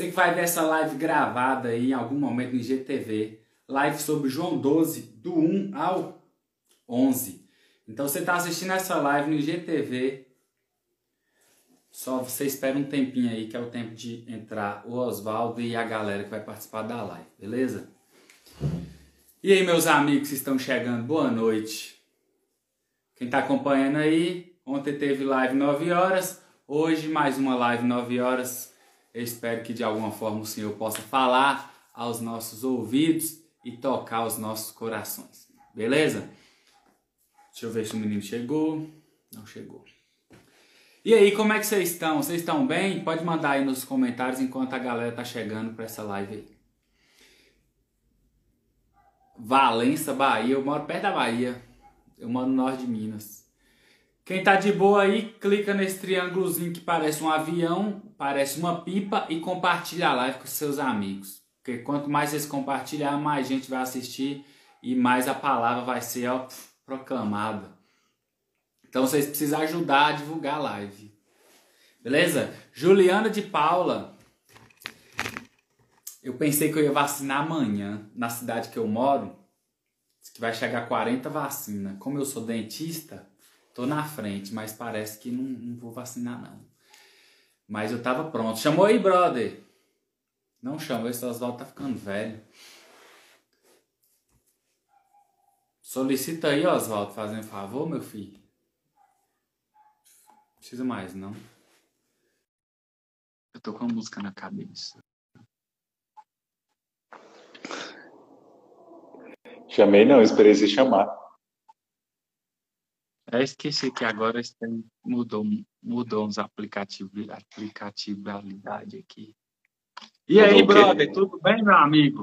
Você que vai ver essa live gravada aí em algum momento no IGTV, live sobre João 12, do 1 ao 11. Então você está assistindo essa live no IGTV, só você espera um tempinho aí, que é o tempo de entrar o Oswaldo e a galera que vai participar da live, beleza? E aí, meus amigos que estão chegando, boa noite. Quem está acompanhando aí, ontem teve live 9 horas, hoje mais uma live 9 horas. Eu espero que de alguma forma o Senhor possa falar aos nossos ouvidos e tocar aos nossos corações. Beleza? Deixa eu ver se o menino chegou. Não chegou. E aí, como é que vocês estão? Vocês estão bem? Pode mandar aí nos comentários enquanto a galera tá chegando para essa live aí. Valença, Bahia. Eu moro perto da Bahia. Eu moro no norte de Minas. Quem tá de boa aí, clica nesse triângulozinho que parece um avião, parece uma pipa e compartilha a live com seus amigos. Porque quanto mais vocês compartilhar, mais gente vai assistir e mais a palavra vai ser ó, proclamada. Então vocês precisam ajudar a divulgar a live. Beleza? Juliana de Paula. Eu pensei que eu ia vacinar amanhã na cidade que eu moro. Que vai chegar 40 vacinas. Como eu sou dentista, Tô na frente, mas parece que não, não vou vacinar, não. Mas eu tava pronto. Chamou aí, brother. Não chama, esse Oswaldo tá ficando velho. Solicita aí, Oswaldo, fazendo favor, meu filho. Precisa mais, não. Eu tô com a música na cabeça. Chamei não, esperei você chamar. Eu esqueci que agora mudou, mudou uns aplicativos, aplicatividade aqui. E aí, brother, tudo bem, meu amigo?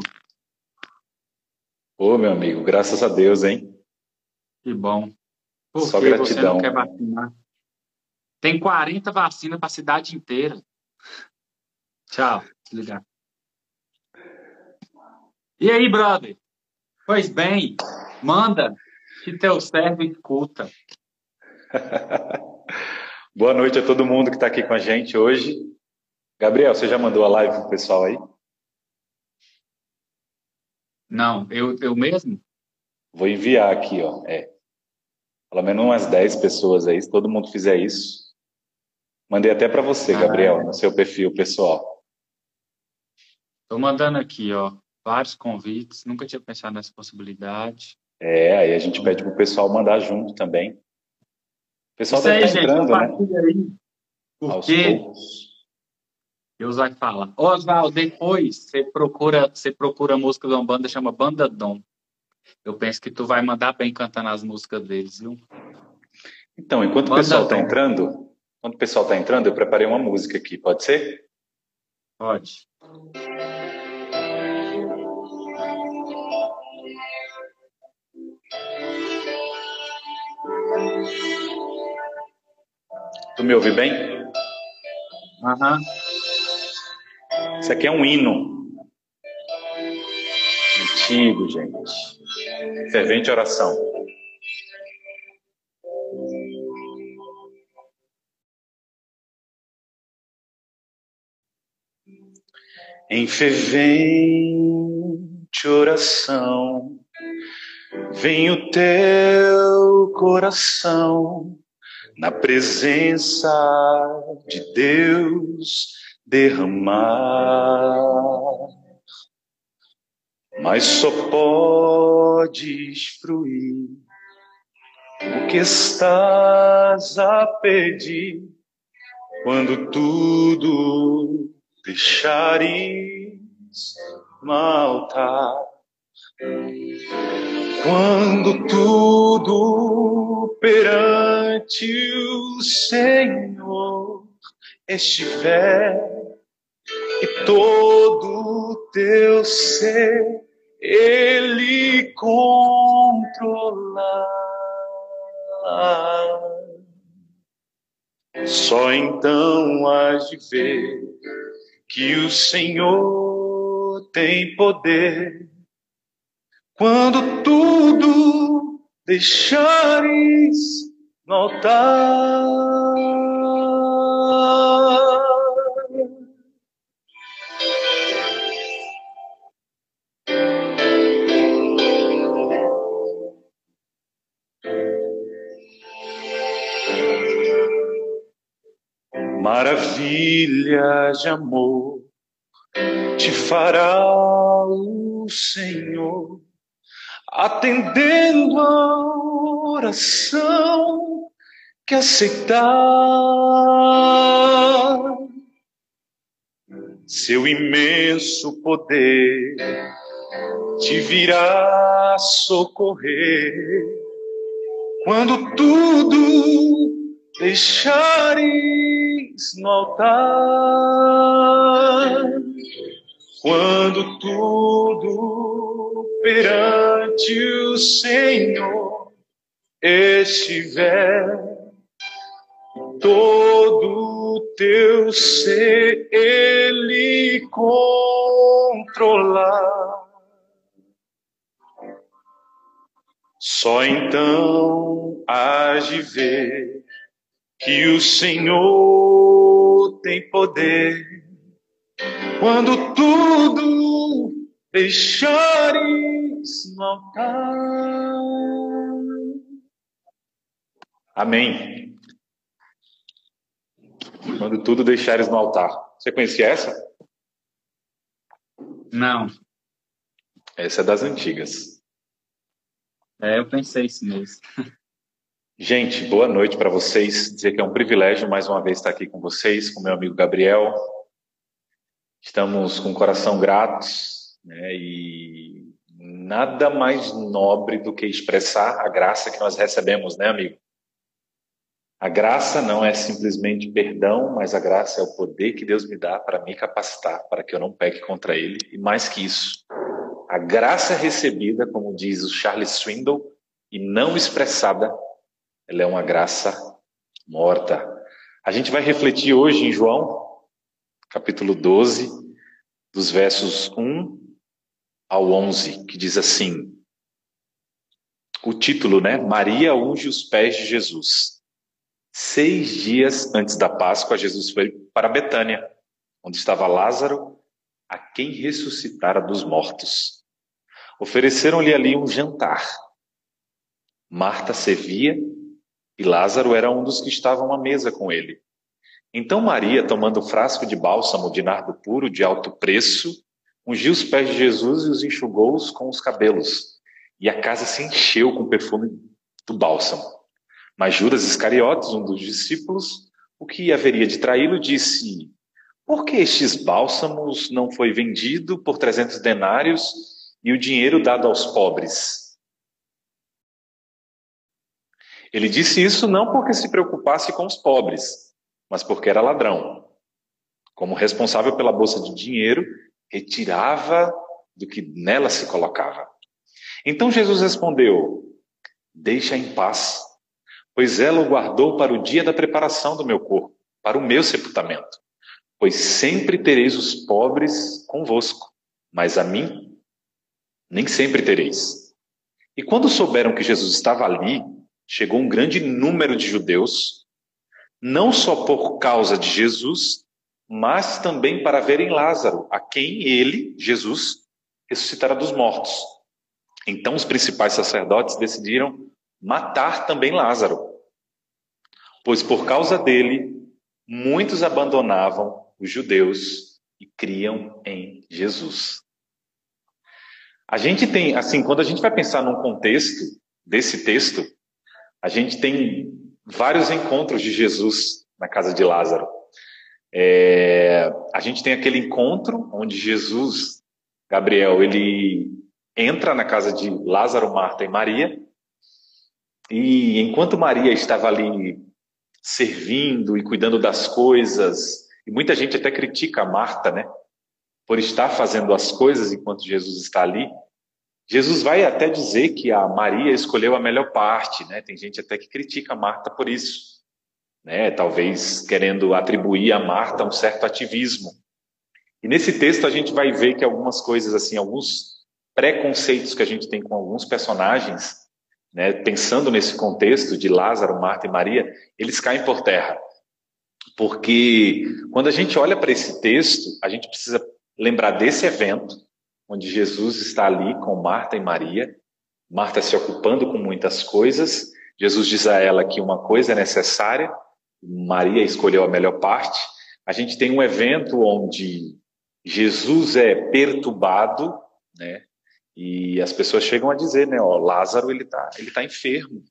Ô, meu amigo, graças a Deus, hein? Que bom. Por Só que gratidão. você não quer vacinar? Tem 40 vacinas para a cidade inteira. Tchau, desligar. E aí, brother? Pois bem, manda que teu servo escuta. Boa noite a todo mundo que está aqui com a gente hoje. Gabriel, você já mandou a live pro pessoal aí? Não, eu, eu mesmo? Vou enviar aqui, ó. É. Pelo menos umas 10 pessoas aí, se todo mundo fizer isso. Mandei até para você, ah, Gabriel, no seu perfil pessoal. Estou mandando aqui, ó, vários convites. Nunca tinha pensado nessa possibilidade. É, aí a gente pede pro pessoal mandar junto também. Pessoal Isso aí, tá gente, entrando, né? Aí, porque Deus vai falar. Oswaldo, depois você procura, você procura a música de uma banda chama Banda Dom. Eu penso que tu vai mandar bem cantando as músicas deles, viu? Então, enquanto banda o pessoal está entrando, enquanto o pessoal está entrando, eu preparei uma música aqui, pode ser? Pode. Tu me ouve bem? Aham. Uhum. Isso aqui é um hino. Antigo, gente. Fervente oração. Em fervente oração Vem o teu coração na presença de Deus derramar, mas só podes fruir o que estás a pedir quando tudo deixares no altar. Quando tudo perante o Senhor estiver e todo teu ser Ele controlar, só então has de ver que o Senhor tem poder. Quando tudo deixares no. Maravilha de amor te fará o Senhor atendendo a oração que aceitar. Seu imenso poder te virá socorrer quando tudo deixares no altar, quando tudo perante o Senhor estiver, todo teu ser Ele controlar. Só então hás de ver que o Senhor tem poder quando tudo deixares no altar. Amém. Quando tudo deixares no altar. Você conhecia essa? Não. Essa é das antigas. É, eu pensei isso mesmo. Gente, boa noite para vocês. Dizer que é um privilégio mais uma vez estar aqui com vocês, com meu amigo Gabriel. Estamos com o coração gratos, né? E nada mais nobre do que expressar a graça que nós recebemos, né, amigo? A graça não é simplesmente perdão, mas a graça é o poder que Deus me dá para me capacitar, para que eu não peque contra Ele. E mais que isso, a graça recebida, como diz o Charles Swindoll, e não expressada, ela é uma graça morta. A gente vai refletir hoje em João, capítulo 12, dos versos 1 ao 11, que diz assim: o título, né? Maria unge os pés de Jesus. Seis dias antes da Páscoa, Jesus foi para Betânia, onde estava Lázaro, a quem ressuscitara dos mortos. Ofereceram-lhe ali um jantar. Marta servia e Lázaro era um dos que estavam à mesa com ele. Então Maria, tomando um frasco de bálsamo de nardo puro de alto preço, ungiu os pés de Jesus e os enxugou-os com os cabelos. E a casa se encheu com o perfume do bálsamo. Mas Judas Iscariotes, um dos discípulos, o que haveria de traí-lo, disse: Por que estes bálsamos não foi vendido por trezentos denários e o dinheiro dado aos pobres. Ele disse isso não porque se preocupasse com os pobres, mas porque era ladrão. Como responsável pela bolsa de dinheiro, retirava do que nela se colocava. Então Jesus respondeu: Deixa em paz, pois ela o guardou para o dia da preparação do meu corpo, para o meu sepultamento. Pois sempre tereis os pobres convosco, mas a mim nem sempre tereis. E quando souberam que Jesus estava ali, chegou um grande número de judeus, não só por causa de Jesus, mas também para verem Lázaro, a quem ele, Jesus, ressuscitara dos mortos. Então os principais sacerdotes decidiram matar também Lázaro, pois por causa dele, muitos abandonavam os judeus e criam em Jesus. A gente tem, assim, quando a gente vai pensar num contexto desse texto, a gente tem vários encontros de Jesus na casa de Lázaro. É, a gente tem aquele encontro onde Jesus, Gabriel, ele entra na casa de Lázaro, Marta e Maria, e enquanto Maria estava ali servindo e cuidando das coisas, e muita gente até critica a Marta, né? por estar fazendo as coisas enquanto Jesus está ali. Jesus vai até dizer que a Maria escolheu a melhor parte, né? Tem gente até que critica a Marta por isso, né? Talvez querendo atribuir a Marta um certo ativismo. E nesse texto a gente vai ver que algumas coisas assim, alguns preconceitos que a gente tem com alguns personagens, né, pensando nesse contexto de Lázaro, Marta e Maria, eles caem por terra. Porque quando a gente olha para esse texto, a gente precisa lembrar desse evento, onde Jesus está ali com Marta e Maria, Marta se ocupando com muitas coisas. Jesus diz a ela que uma coisa é necessária, Maria escolheu a melhor parte. A gente tem um evento onde Jesus é perturbado, né? E as pessoas chegam a dizer, né? Ó, Lázaro ele tá, ele tá enfermo.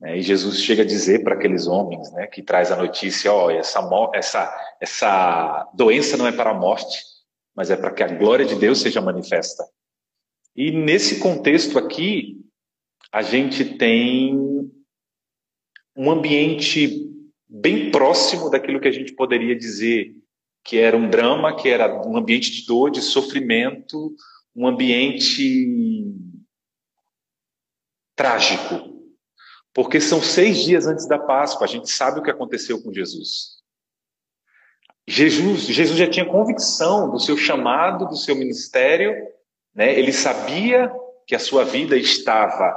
Né? E Jesus chega a dizer para aqueles homens, né? Que traz a notícia, ó, essa essa essa doença não é para a morte, mas é para que a glória de Deus seja manifesta. E nesse contexto aqui, a gente tem um ambiente bem próximo daquilo que a gente poderia dizer que era um drama, que era um ambiente de dor, de sofrimento, um ambiente trágico. Porque são seis dias antes da Páscoa, a gente sabe o que aconteceu com Jesus. Jesus, Jesus já tinha convicção do seu chamado, do seu ministério, né? ele sabia que a sua vida estava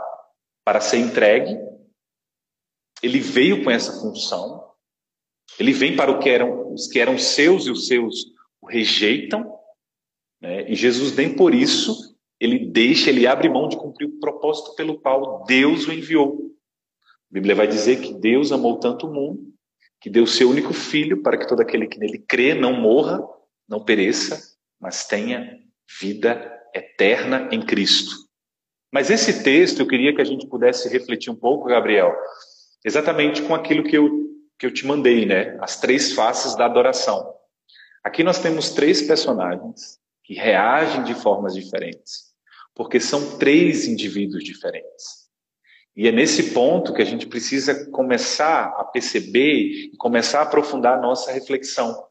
para ser entregue, ele veio com essa função, ele vem para o que eram, os que eram seus e os seus o rejeitam, né? e Jesus nem por isso ele deixa, ele abre mão de cumprir o propósito pelo qual Deus o enviou. A Bíblia vai dizer que Deus amou tanto o mundo que deu seu único filho para que todo aquele que nele crê não morra, não pereça, mas tenha vida eterna em Cristo. Mas esse texto eu queria que a gente pudesse refletir um pouco, Gabriel, exatamente com aquilo que eu, que eu te mandei, né? As três faces da adoração. Aqui nós temos três personagens que reagem de formas diferentes, porque são três indivíduos diferentes. E é nesse ponto que a gente precisa começar a perceber e começar a aprofundar a nossa reflexão.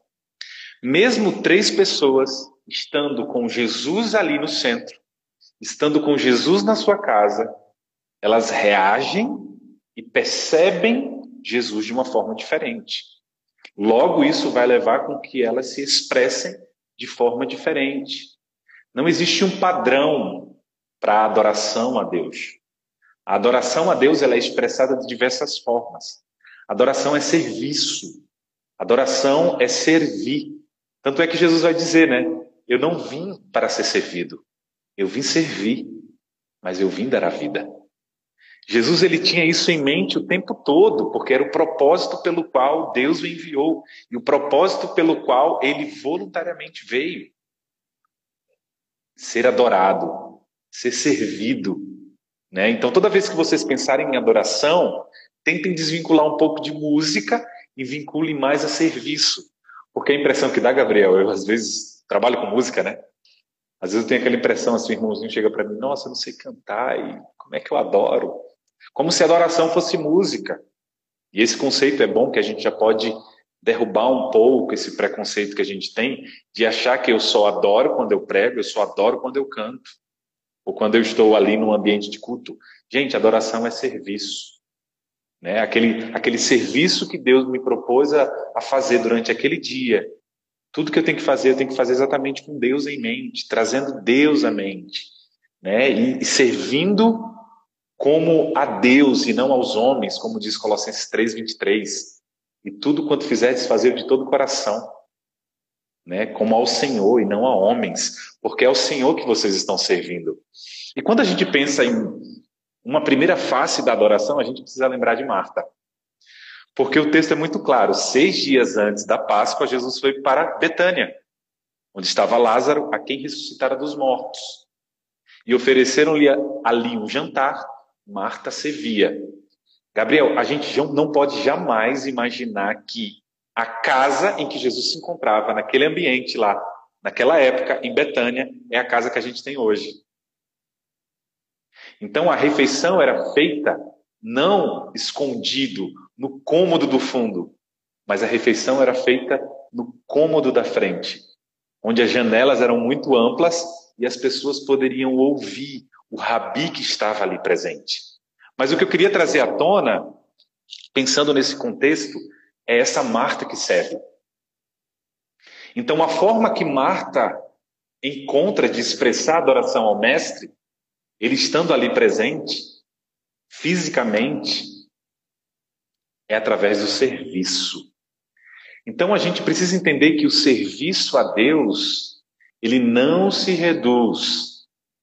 Mesmo três pessoas estando com Jesus ali no centro, estando com Jesus na sua casa, elas reagem e percebem Jesus de uma forma diferente. Logo, isso vai levar com que elas se expressem de forma diferente. Não existe um padrão para a adoração a Deus. A adoração a Deus ela é expressada de diversas formas. Adoração é serviço. Adoração é servir. Tanto é que Jesus vai dizer, né? Eu não vim para ser servido. Eu vim servir, mas eu vim dar a vida. Jesus ele tinha isso em mente o tempo todo, porque era o propósito pelo qual Deus o enviou e o propósito pelo qual ele voluntariamente veio. Ser adorado, ser servido, né? Então, toda vez que vocês pensarem em adoração, tentem desvincular um pouco de música e vinculem mais a serviço. Porque a impressão que dá, Gabriel, eu às vezes trabalho com música, né? Às vezes eu tenho aquela impressão, assim, o irmãozinho chega para mim, nossa, eu não sei cantar, e como é que eu adoro? Como se adoração fosse música. E esse conceito é bom que a gente já pode derrubar um pouco esse preconceito que a gente tem de achar que eu só adoro quando eu prego, eu só adoro quando eu canto ou quando eu estou ali num ambiente de culto. Gente, adoração é serviço. Né? Aquele, aquele serviço que Deus me propôs a, a fazer durante aquele dia. Tudo que eu tenho que fazer, eu tenho que fazer exatamente com Deus em mente, trazendo Deus à mente. Né? E, e servindo como a Deus e não aos homens, como diz Colossenses 3, 23. E tudo quanto fizeres, fazer de todo o coração né, como ao Senhor e não a homens, porque é o Senhor que vocês estão servindo. E quando a gente pensa em uma primeira face da adoração, a gente precisa lembrar de Marta. Porque o texto é muito claro. Seis dias antes da Páscoa, Jesus foi para Betânia, onde estava Lázaro, a quem ressuscitara dos mortos. E ofereceram-lhe ali um jantar. Marta servia. Gabriel, a gente não pode jamais imaginar que a casa em que Jesus se encontrava, naquele ambiente lá, naquela época, em Betânia, é a casa que a gente tem hoje. Então a refeição era feita não escondido no cômodo do fundo, mas a refeição era feita no cômodo da frente, onde as janelas eram muito amplas e as pessoas poderiam ouvir o rabi que estava ali presente. Mas o que eu queria trazer à tona, pensando nesse contexto, é essa Marta que serve. Então, a forma que Marta encontra de expressar adoração ao Mestre, ele estando ali presente, fisicamente, é através do serviço. Então, a gente precisa entender que o serviço a Deus, ele não se reduz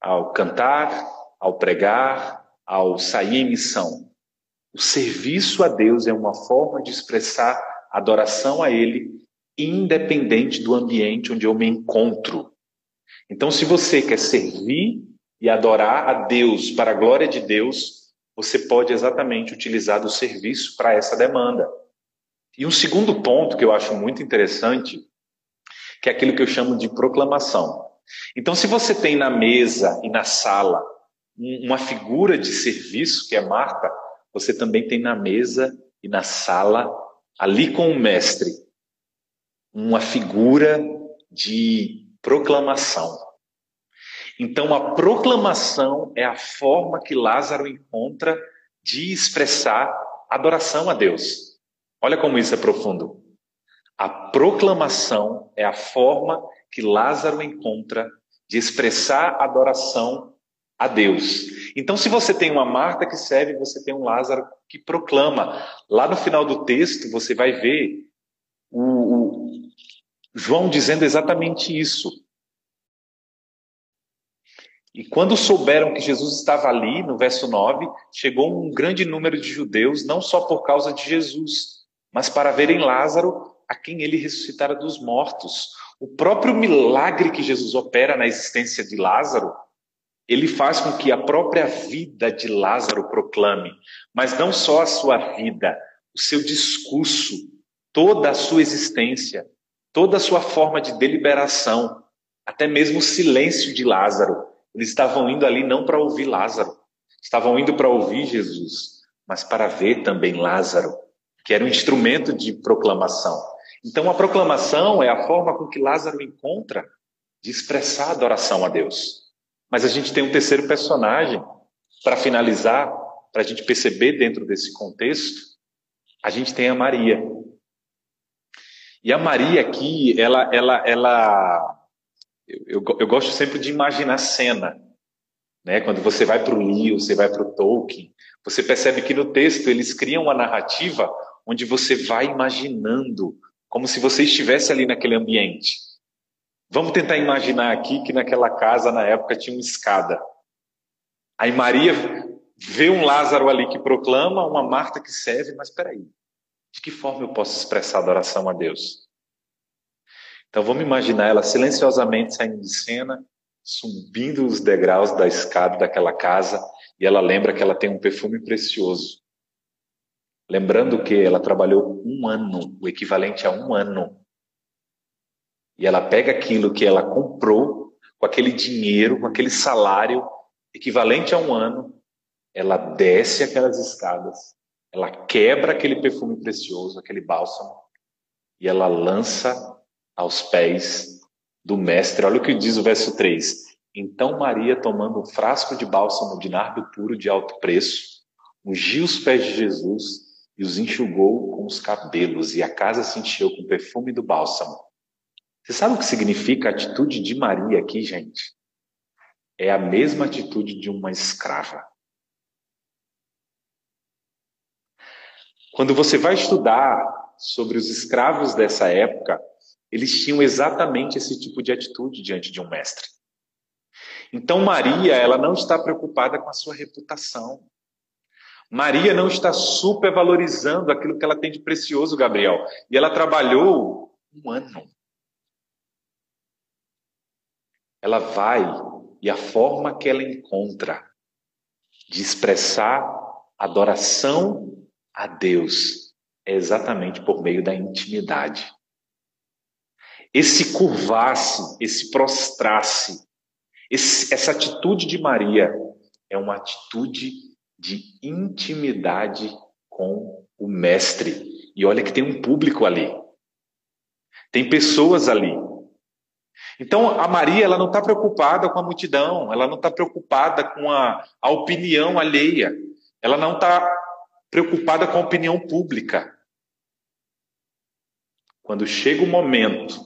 ao cantar, ao pregar, ao sair em missão. O serviço a Deus é uma forma de expressar adoração a Ele, independente do ambiente onde eu me encontro. Então, se você quer servir e adorar a Deus para a glória de Deus, você pode exatamente utilizar do serviço para essa demanda. E um segundo ponto que eu acho muito interessante, que é aquilo que eu chamo de proclamação. Então, se você tem na mesa e na sala uma figura de serviço, que é Marta, você também tem na mesa e na sala, ali com o mestre, uma figura de proclamação. Então, a proclamação é a forma que Lázaro encontra de expressar adoração a Deus. Olha como isso é profundo. A proclamação é a forma que Lázaro encontra de expressar adoração a Deus. Então, se você tem uma Marta que serve, você tem um Lázaro que proclama. Lá no final do texto, você vai ver o, o João dizendo exatamente isso. E quando souberam que Jesus estava ali, no verso 9, chegou um grande número de judeus, não só por causa de Jesus, mas para verem Lázaro, a quem ele ressuscitara dos mortos. O próprio milagre que Jesus opera na existência de Lázaro, ele faz com que a própria vida de Lázaro proclame, mas não só a sua vida, o seu discurso, toda a sua existência, toda a sua forma de deliberação, até mesmo o silêncio de Lázaro eles estavam indo ali não para ouvir Lázaro, estavam indo para ouvir Jesus, mas para ver também Lázaro, que era um instrumento de proclamação. Então, a proclamação é a forma com que Lázaro encontra de expressar adoração a Deus. Mas a gente tem um terceiro personagem, para finalizar, para a gente perceber dentro desse contexto, a gente tem a Maria. E a Maria aqui, ela, ela, ela eu, eu, eu gosto sempre de imaginar cena. Né? Quando você vai para o Lewis, você vai para o Tolkien, você percebe que no texto eles criam uma narrativa onde você vai imaginando, como se você estivesse ali naquele ambiente. Vamos tentar imaginar aqui que naquela casa, na época, tinha uma escada. Aí Maria vê um Lázaro ali que proclama, uma Marta que serve, mas espera aí, de que forma eu posso expressar adoração a Deus? Então vamos imaginar ela silenciosamente saindo de cena, subindo os degraus da escada daquela casa, e ela lembra que ela tem um perfume precioso. Lembrando que ela trabalhou um ano, o equivalente a um ano. E ela pega aquilo que ela comprou, com aquele dinheiro, com aquele salário, equivalente a um ano, ela desce aquelas escadas, ela quebra aquele perfume precioso, aquele bálsamo, e ela lança aos pés do Mestre. Olha o que diz o verso 3. Então Maria, tomando um frasco de bálsamo de nardo puro de alto preço, ungiu os pés de Jesus e os enxugou com os cabelos, e a casa se encheu com o perfume do bálsamo. Você sabe o que significa a atitude de Maria aqui, gente? É a mesma atitude de uma escrava. Quando você vai estudar sobre os escravos dessa época, eles tinham exatamente esse tipo de atitude diante de um mestre. Então Maria, ela não está preocupada com a sua reputação. Maria não está supervalorizando aquilo que ela tem de precioso, Gabriel. E ela trabalhou um ano. Ela vai e a forma que ela encontra de expressar adoração a Deus é exatamente por meio da intimidade. Esse curvar-se, esse prostrar-se, essa atitude de Maria é uma atitude de intimidade com o Mestre. E olha que tem um público ali. Tem pessoas ali. Então, a Maria ela não está preocupada com a multidão, ela não está preocupada com a, a opinião alheia, ela não está preocupada com a opinião pública. Quando chega o momento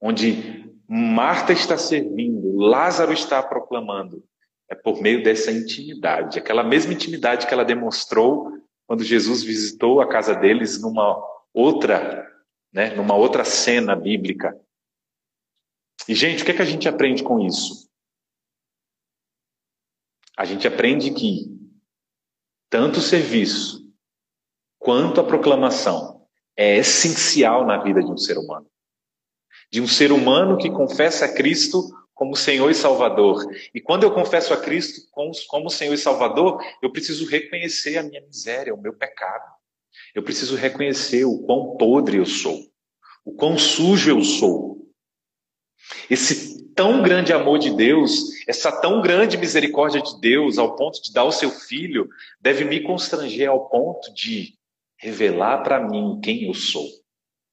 onde Marta está servindo, Lázaro está proclamando, é por meio dessa intimidade, aquela mesma intimidade que ela demonstrou quando Jesus visitou a casa deles numa outra, né, numa outra cena bíblica. E gente, o que é que a gente aprende com isso? A gente aprende que tanto o serviço quanto a proclamação é essencial na vida de um ser humano. De um ser humano que confessa a Cristo como Senhor e Salvador. E quando eu confesso a Cristo como Senhor e Salvador, eu preciso reconhecer a minha miséria, o meu pecado. Eu preciso reconhecer o quão podre eu sou, o quão sujo eu sou. Esse tão grande amor de Deus, essa tão grande misericórdia de Deus, ao ponto de dar o seu filho, deve me constranger ao ponto de revelar para mim quem eu sou.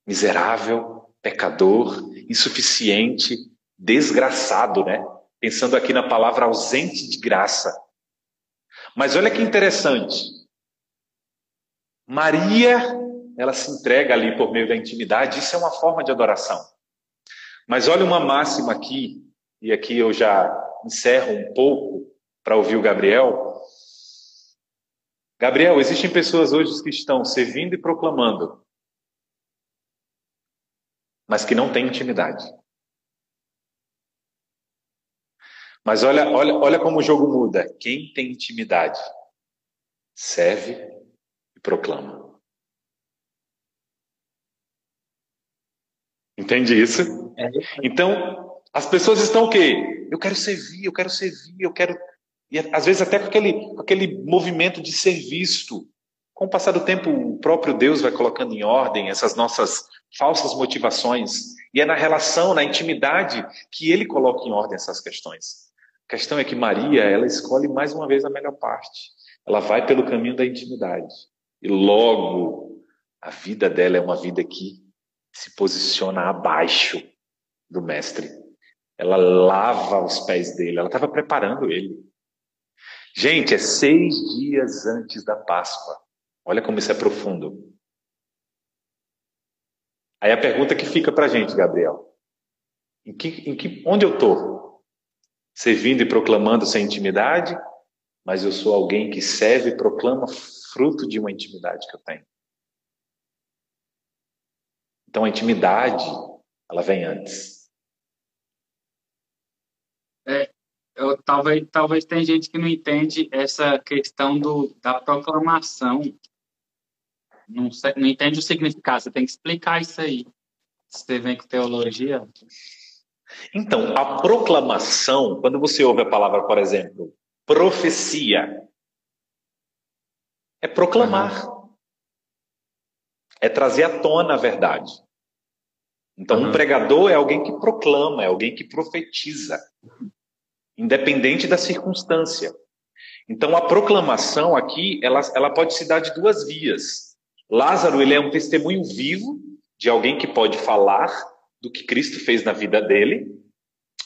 Miserável, pecador, insuficiente, desgraçado, né? Pensando aqui na palavra ausente de graça. Mas olha que interessante. Maria, ela se entrega ali por meio da intimidade, isso é uma forma de adoração. Mas olha uma máxima aqui, e aqui eu já encerro um pouco para ouvir o Gabriel. Gabriel, existem pessoas hoje que estão servindo e proclamando, mas que não têm intimidade. Mas olha, olha, olha como o jogo muda. Quem tem intimidade serve e proclama. Entende isso? É. Então, as pessoas estão o quê? Eu quero servir, eu quero servir, eu quero. E às vezes até com aquele, com aquele movimento de ser visto. Com o passar do tempo, o próprio Deus vai colocando em ordem essas nossas falsas motivações. E é na relação, na intimidade, que ele coloca em ordem essas questões. A questão é que Maria, ela escolhe mais uma vez a melhor parte. Ela vai pelo caminho da intimidade. E logo, a vida dela é uma vida que se posiciona abaixo do mestre. Ela lava os pés dele, ela estava preparando ele. Gente, é seis dias antes da Páscoa. Olha como isso é profundo. Aí a pergunta que fica para gente, Gabriel: em que, em que, onde eu estou? Servindo e proclamando sem intimidade, mas eu sou alguém que serve e proclama fruto de uma intimidade que eu tenho. Então a intimidade, ela vem antes. É, eu, talvez, talvez tem gente que não entende essa questão do, da proclamação. Não, não entende o significado. Você tem que explicar isso aí. Você vem com teologia. Então, a proclamação, quando você ouve a palavra, por exemplo, profecia, é proclamar. Uhum. É trazer à tona a verdade. Então, uhum. um pregador é alguém que proclama, é alguém que profetiza, independente da circunstância. Então, a proclamação aqui, ela, ela pode se dar de duas vias. Lázaro, ele é um testemunho vivo de alguém que pode falar do que Cristo fez na vida dele,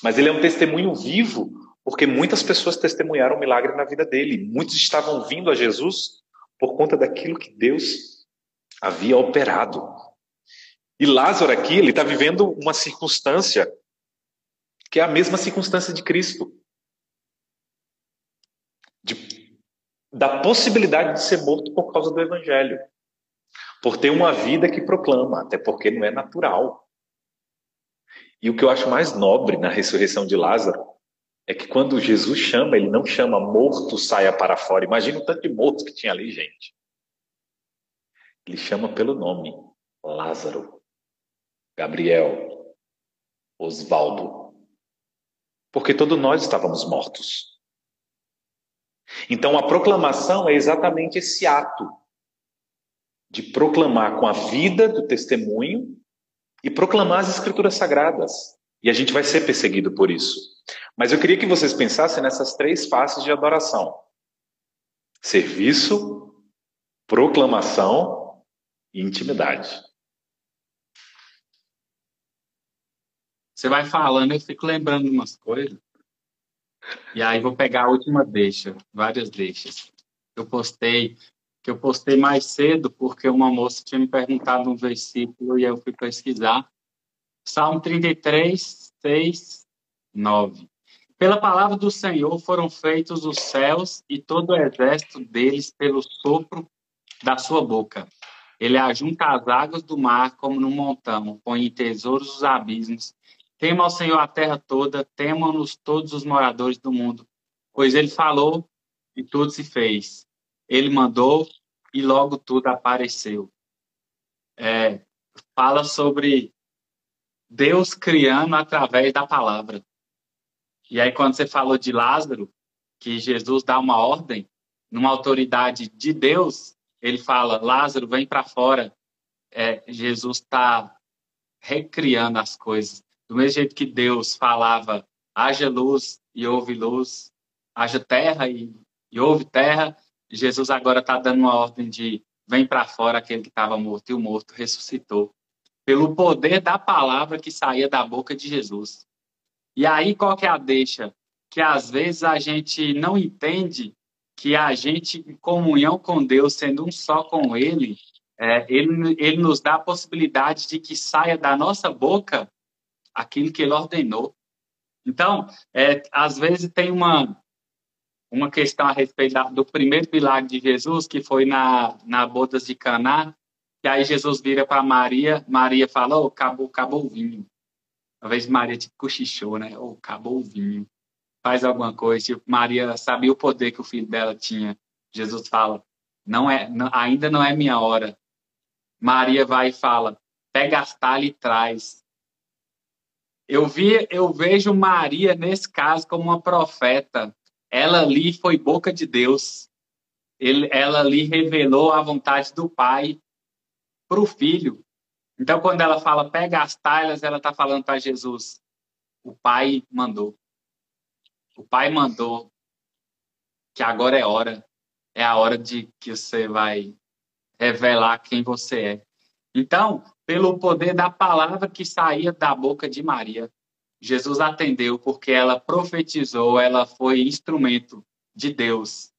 mas ele é um testemunho vivo porque muitas pessoas testemunharam o milagre na vida dele. Muitos estavam vindo a Jesus por conta daquilo que Deus havia operado. E Lázaro aqui, ele está vivendo uma circunstância que é a mesma circunstância de Cristo. De, da possibilidade de ser morto por causa do Evangelho. Por ter uma vida que proclama, até porque não é natural. E o que eu acho mais nobre na ressurreição de Lázaro é que quando Jesus chama, ele não chama morto saia para fora. Imagina o tanto de mortos que tinha ali, gente. Ele chama pelo nome, Lázaro. Gabriel, Osvaldo, porque todos nós estávamos mortos. Então a proclamação é exatamente esse ato de proclamar com a vida do testemunho e proclamar as escrituras sagradas. E a gente vai ser perseguido por isso. Mas eu queria que vocês pensassem nessas três faces de adoração: serviço, proclamação e intimidade. Você vai falando, eu fico lembrando umas coisas. E aí vou pegar a última deixa, várias deixas. Eu postei, que eu postei mais cedo porque uma moça tinha me perguntado um versículo e eu fui pesquisar. Salmo 33, 6, 9. Pela palavra do Senhor foram feitos os céus e todo o exército deles pelo sopro da sua boca. Ele ajunta as águas do mar como num montão, põe em tesouros os abismos Tema ao Senhor a terra toda, temam-nos todos os moradores do mundo, pois ele falou e tudo se fez. Ele mandou e logo tudo apareceu. É, fala sobre Deus criando através da palavra. E aí, quando você falou de Lázaro, que Jesus dá uma ordem, numa autoridade de Deus, ele fala: Lázaro, vem para fora. É, Jesus está recriando as coisas. Do mesmo jeito que Deus falava: haja luz e houve luz, haja terra e, e houve terra, Jesus agora está dando uma ordem de vem para fora aquele que estava morto e o morto ressuscitou. Pelo poder da palavra que saía da boca de Jesus. E aí, qual que é a deixa? Que às vezes a gente não entende que a gente, em comunhão com Deus, sendo um só com Ele, é, ele, ele nos dá a possibilidade de que saia da nossa boca aquilo que Ele ordenou. Então, é, às vezes tem uma, uma questão a respeito do primeiro milagre de Jesus, que foi na, na bodas de Caná, que aí Jesus vira para Maria, Maria fala, oh, acabou, acabou o vinho. Talvez Maria tipo, cochichou, né? Oh, acabou o vinho. Faz alguma coisa. Tipo, Maria sabia o poder que o filho dela tinha. Jesus fala, não é, não, ainda não é minha hora. Maria vai e fala, pega as talhas e traz. Eu, vi, eu vejo Maria, nesse caso, como uma profeta ela ali foi boca de Deus. Ele, ela ali revelou a vontade do Pai para o Filho. Então, quando ela fala pega as talhas, ela está falando para Jesus: o Pai mandou. O Pai mandou que agora é hora. É a hora de que você vai revelar quem você é. Então, pelo poder da palavra que saía da boca de Maria, Jesus atendeu porque ela profetizou, ela foi instrumento de Deus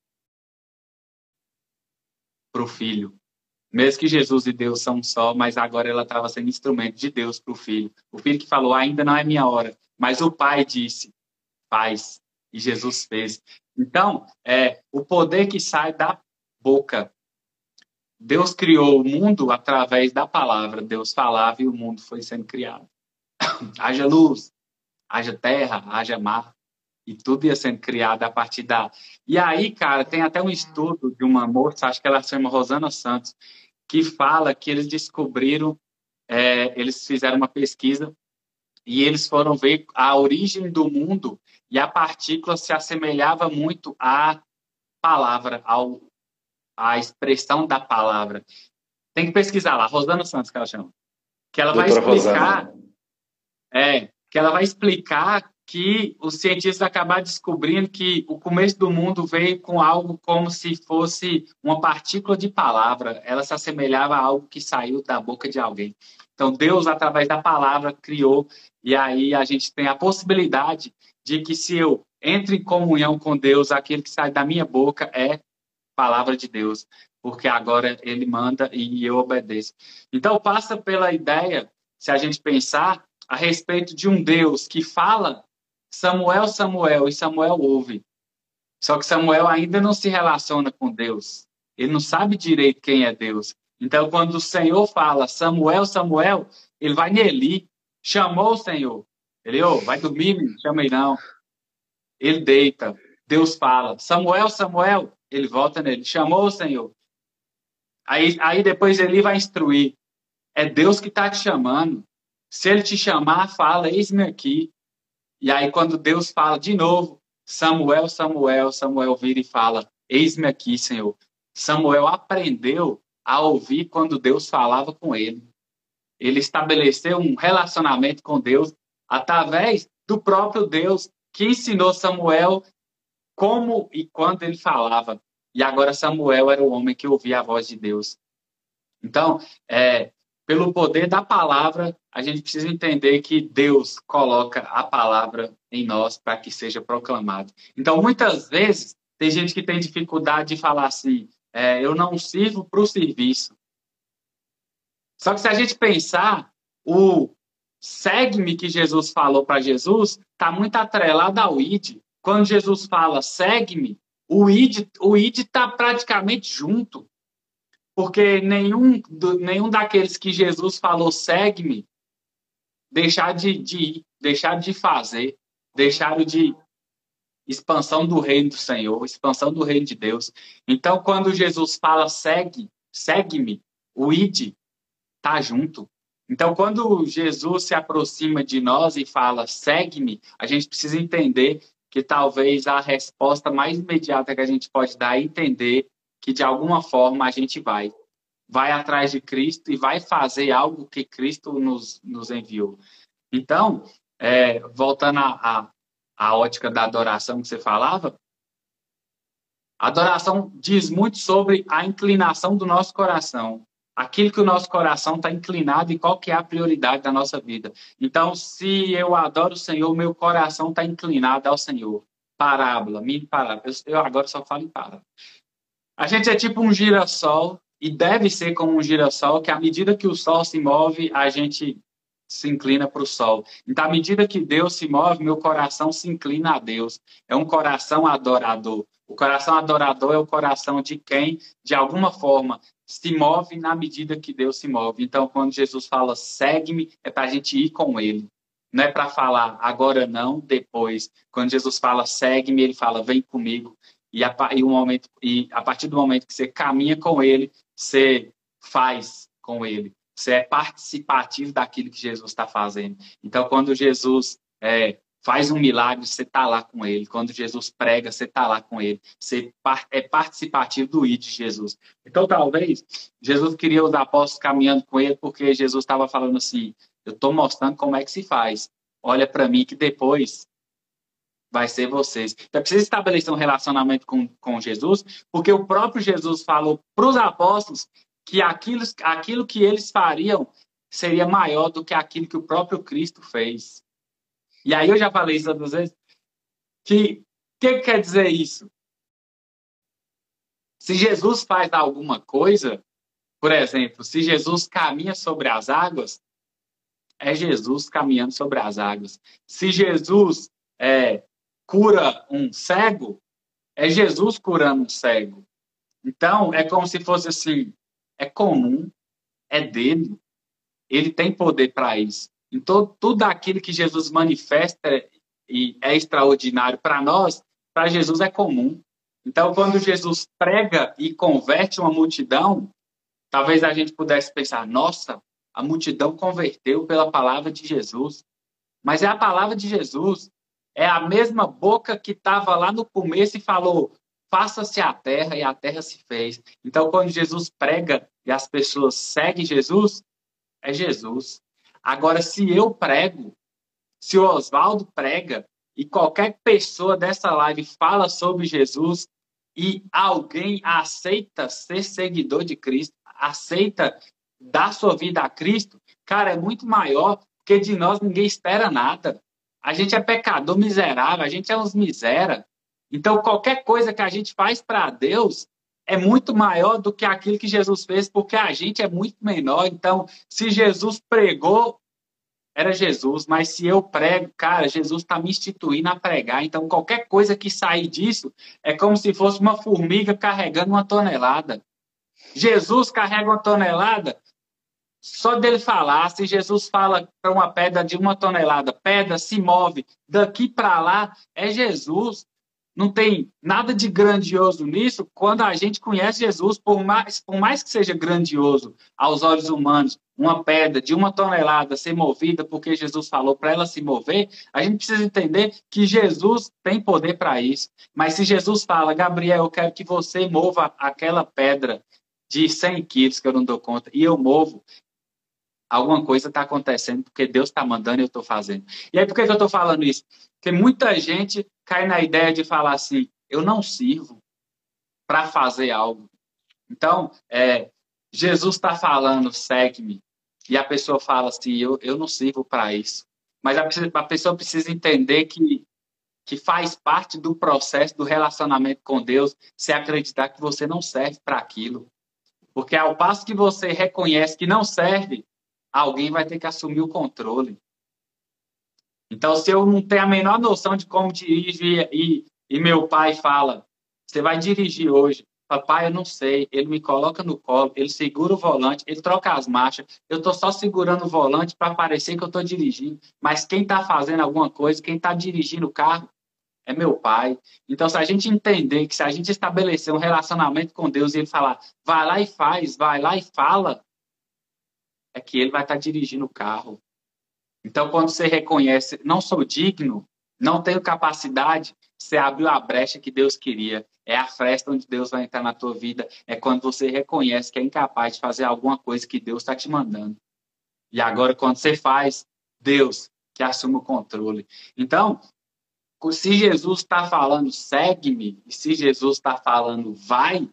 para o filho. Mesmo que Jesus e Deus são só, mas agora ela estava sendo instrumento de Deus para o filho. O filho que falou: ainda não é minha hora. Mas o pai disse: faz. E Jesus fez. Então, é o poder que sai da boca. Deus criou o mundo através da palavra. Deus falava e o mundo foi sendo criado. Haja luz, haja terra, haja mar, e tudo ia sendo criado a partir da. E aí, cara, tem até um estudo de uma moça, acho que ela se chama Rosana Santos, que fala que eles descobriram, é, eles fizeram uma pesquisa e eles foram ver a origem do mundo e a partícula se assemelhava muito à palavra, ao, à expressão da palavra. Tem que pesquisar lá, Rosana Santos, que ela chama. Que ela Doutora vai explicar. Rosana. É, que ela vai explicar que os cientistas acabaram descobrindo que o começo do mundo veio com algo como se fosse uma partícula de palavra. Ela se assemelhava a algo que saiu da boca de alguém. Então, Deus, através da palavra, criou, e aí a gente tem a possibilidade de que se eu entre em comunhão com Deus, aquele que sai da minha boca é palavra de Deus, porque agora ele manda e eu obedeço. Então, passa pela ideia, se a gente pensar, a respeito de um Deus que fala Samuel, Samuel, e Samuel ouve. Só que Samuel ainda não se relaciona com Deus. Ele não sabe direito quem é Deus. Então, quando o Senhor fala Samuel, Samuel, ele vai nele, chamou o Senhor. Ele, oh, vai dormir, não chama ele não. Ele deita, Deus fala, Samuel, Samuel, ele volta nele, chamou o Senhor. Aí, aí depois ele vai instruir. É Deus que está te chamando. Se ele te chamar, fala, eis-me aqui. E aí, quando Deus fala de novo, Samuel, Samuel, Samuel vira e fala, eis-me aqui, Senhor. Samuel aprendeu a ouvir quando Deus falava com ele. Ele estabeleceu um relacionamento com Deus através do próprio Deus que ensinou Samuel como e quando ele falava. E agora Samuel era o homem que ouvia a voz de Deus. Então, é, pelo poder da palavra, a gente precisa entender que Deus coloca a palavra em nós para que seja proclamado. Então, muitas vezes, tem gente que tem dificuldade de falar assim: é, eu não sirvo para o serviço. Só que se a gente pensar, o segue-me que Jesus falou para Jesus está muito atrelado ao id. Quando Jesus fala segue-me, o id o id está praticamente junto. Porque nenhum, nenhum daqueles que Jesus falou, segue-me, deixar de, de ir, deixar de fazer, deixaram de. expansão do reino do Senhor, expansão do reino de Deus. Então, quando Jesus fala segue, segue-me, o id tá junto. Então, quando Jesus se aproxima de nós e fala segue-me, a gente precisa entender que talvez a resposta mais imediata que a gente pode dar é entender que de alguma forma a gente vai vai atrás de Cristo e vai fazer algo que Cristo nos, nos enviou. Então, é, voltando à, ótica da adoração que você falava, a adoração diz muito sobre a inclinação do nosso coração, aquilo que o nosso coração está inclinado e qual que é a prioridade da nossa vida. Então, se eu adoro o Senhor, meu coração está inclinado ao Senhor. Parábola, mini parábola. Eu agora só falo em parábola. A gente é tipo um girassol e deve ser como um girassol, que à medida que o sol se move, a gente se inclina para o sol. Então, à medida que Deus se move, meu coração se inclina a Deus. É um coração adorador. O coração adorador é o coração de quem, de alguma forma, se move na medida que Deus se move. Então, quando Jesus fala, segue-me, é para a gente ir com ele. Não é para falar agora não, depois. Quando Jesus fala, segue-me, ele fala, vem comigo. E a, e, o momento, e a partir do momento que você caminha com ele, você faz com ele. Você é participativo daquilo que Jesus está fazendo. Então, quando Jesus é, faz um milagre, você está lá com ele. Quando Jesus prega, você está lá com ele. Você é participativo do ID de Jesus. Então, talvez, Jesus queria os apóstolos caminhando com ele, porque Jesus estava falando assim: eu estou mostrando como é que se faz. Olha para mim que depois vai ser vocês. Então, precisa estabelecer um relacionamento com, com Jesus, porque o próprio Jesus falou para os apóstolos que aquilo, aquilo que eles fariam seria maior do que aquilo que o próprio Cristo fez. E aí eu já falei isso outras vezes, que o que quer dizer isso? Se Jesus faz alguma coisa, por exemplo, se Jesus caminha sobre as águas, é Jesus caminhando sobre as águas. Se Jesus é, cura um cego, é Jesus curando um cego. Então, é como se fosse assim: é comum, é dele, ele tem poder para isso. Então, tudo aquilo que Jesus manifesta e é extraordinário para nós, para Jesus é comum. Então, quando Jesus prega e converte uma multidão, talvez a gente pudesse pensar: nossa, a multidão converteu pela palavra de Jesus. Mas é a palavra de Jesus é a mesma boca que estava lá no começo e falou: faça-se a terra, e a terra se fez. Então, quando Jesus prega e as pessoas seguem Jesus, é Jesus. Agora, se eu prego, se o Oswaldo prega, e qualquer pessoa dessa live fala sobre Jesus, e alguém aceita ser seguidor de Cristo, aceita dar sua vida a Cristo, cara, é muito maior, porque de nós ninguém espera nada. A gente é pecador miserável, a gente é uns misera. Então, qualquer coisa que a gente faz para Deus é muito maior do que aquilo que Jesus fez, porque a gente é muito menor. Então, se Jesus pregou, era Jesus, mas se eu prego, cara, Jesus está me instituindo a pregar. Então, qualquer coisa que sair disso é como se fosse uma formiga carregando uma tonelada. Jesus carrega uma tonelada, só dele falar, se Jesus fala para uma pedra de uma tonelada, pedra se move daqui para lá, é Jesus. Não tem nada de grandioso nisso quando a gente conhece Jesus, por mais, por mais que seja grandioso aos olhos humanos, uma pedra de uma tonelada ser movida porque Jesus falou para ela se mover, a gente precisa entender que Jesus tem poder para isso. Mas se Jesus fala, Gabriel, eu quero que você mova aquela pedra de 100 quilos que eu não dou conta, e eu movo, alguma coisa está acontecendo porque Deus está mandando e eu estou fazendo. E aí, por que, que eu estou falando isso? Porque muita gente cai na ideia de falar assim: eu não sirvo para fazer algo. Então, é, Jesus está falando, segue-me. E a pessoa fala assim: eu, eu não sirvo para isso. Mas a, a pessoa precisa entender que, que faz parte do processo do relacionamento com Deus se acreditar que você não serve para aquilo. Porque ao passo que você reconhece que não serve, alguém vai ter que assumir o controle. Então, se eu não tenho a menor noção de como dirigir e, e meu pai fala, você vai dirigir hoje. Papai, eu não sei. Ele me coloca no colo, ele segura o volante, ele troca as marchas. Eu estou só segurando o volante para parecer que eu estou dirigindo. Mas quem está fazendo alguma coisa, quem está dirigindo o carro, é meu pai. Então, se a gente entender que se a gente estabelecer um relacionamento com Deus e ele falar, vai lá e faz, vai lá e fala, que ele vai estar dirigindo o carro. Então, quando você reconhece, não sou digno, não tenho capacidade, você abriu a brecha que Deus queria. É a festa onde Deus vai entrar na tua vida. É quando você reconhece que é incapaz de fazer alguma coisa que Deus está te mandando. E agora, quando você faz, Deus que assume o controle. Então, se Jesus está falando segue-me, e se Jesus está falando vai,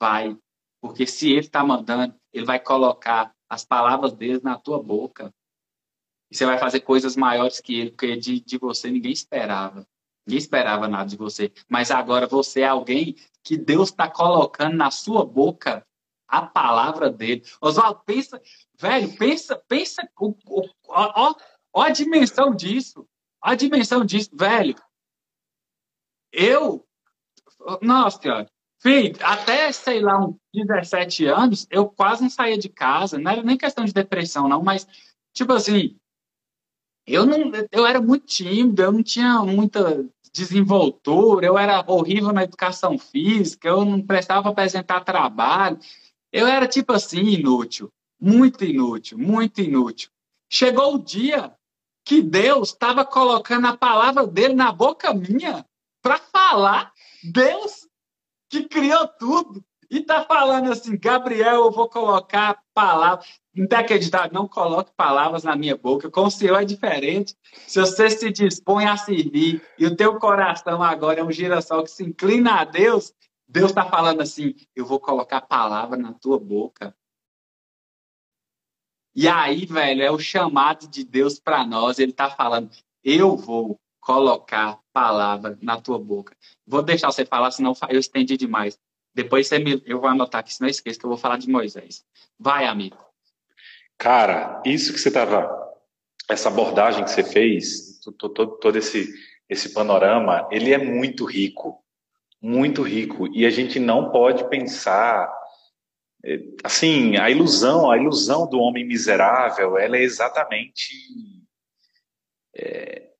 vai. Porque se ele está mandando, ele vai colocar as palavras dele na tua boca. E você vai fazer coisas maiores que ele, porque de, de você ninguém esperava. Ninguém esperava nada de você. Mas agora você é alguém que Deus está colocando na sua boca a palavra dele. Oswaldo, pensa, velho, pensa, pensa, ó, ó, ó a dimensão disso. A dimensão disso, velho. Eu, nossa senhora, filho, até, sei lá, uns 17 anos, eu quase não saía de casa. Não era nem questão de depressão, não, mas, tipo assim, eu não, eu era muito tímido, eu não tinha muita desenvoltura, eu era horrível na educação física, eu não prestava apresentar trabalho. Eu era tipo assim, inútil, muito inútil, muito inútil. Chegou o dia que Deus estava colocando a palavra dele na boca minha para falar. Deus que criou tudo e tá falando assim, Gabriel, eu vou colocar palavras. Não tem acreditar, não coloque palavras na minha boca. Com o Senhor é diferente. Se você se dispõe a servir e o teu coração agora é um girassol que se inclina a Deus, Deus está falando assim: eu vou colocar palavra na tua boca. E aí, velho, é o chamado de Deus para nós. Ele está falando: eu vou colocar palavra na tua boca. Vou deixar você falar, senão eu estendi demais. Depois você me, eu vou anotar aqui, senão eu esqueço que eu vou falar de Moisés. Vai, amigo. Cara, isso que você estava, essa abordagem que você fez, todo, todo esse, esse panorama, ele é muito rico, muito rico. E a gente não pode pensar, é, assim, a ilusão, a ilusão do homem miserável, ela é exatamente, é,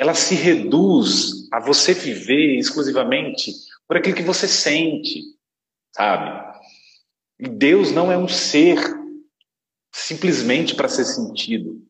ela se reduz a você viver exclusivamente por aquilo que você sente, sabe? E Deus não é um ser simplesmente para ser sentido.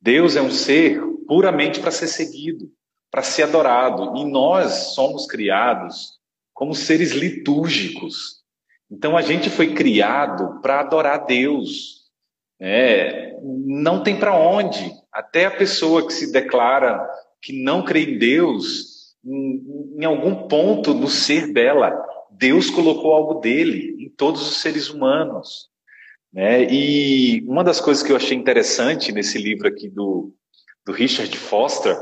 Deus é um ser puramente para ser seguido, para ser adorado. E nós somos criados como seres litúrgicos. Então a gente foi criado para adorar Deus. É, não tem para onde. Até a pessoa que se declara que não crê em Deus, em, em algum ponto no ser dela, Deus colocou algo dele em todos os seres humanos. Né? E uma das coisas que eu achei interessante nesse livro aqui do, do Richard Foster,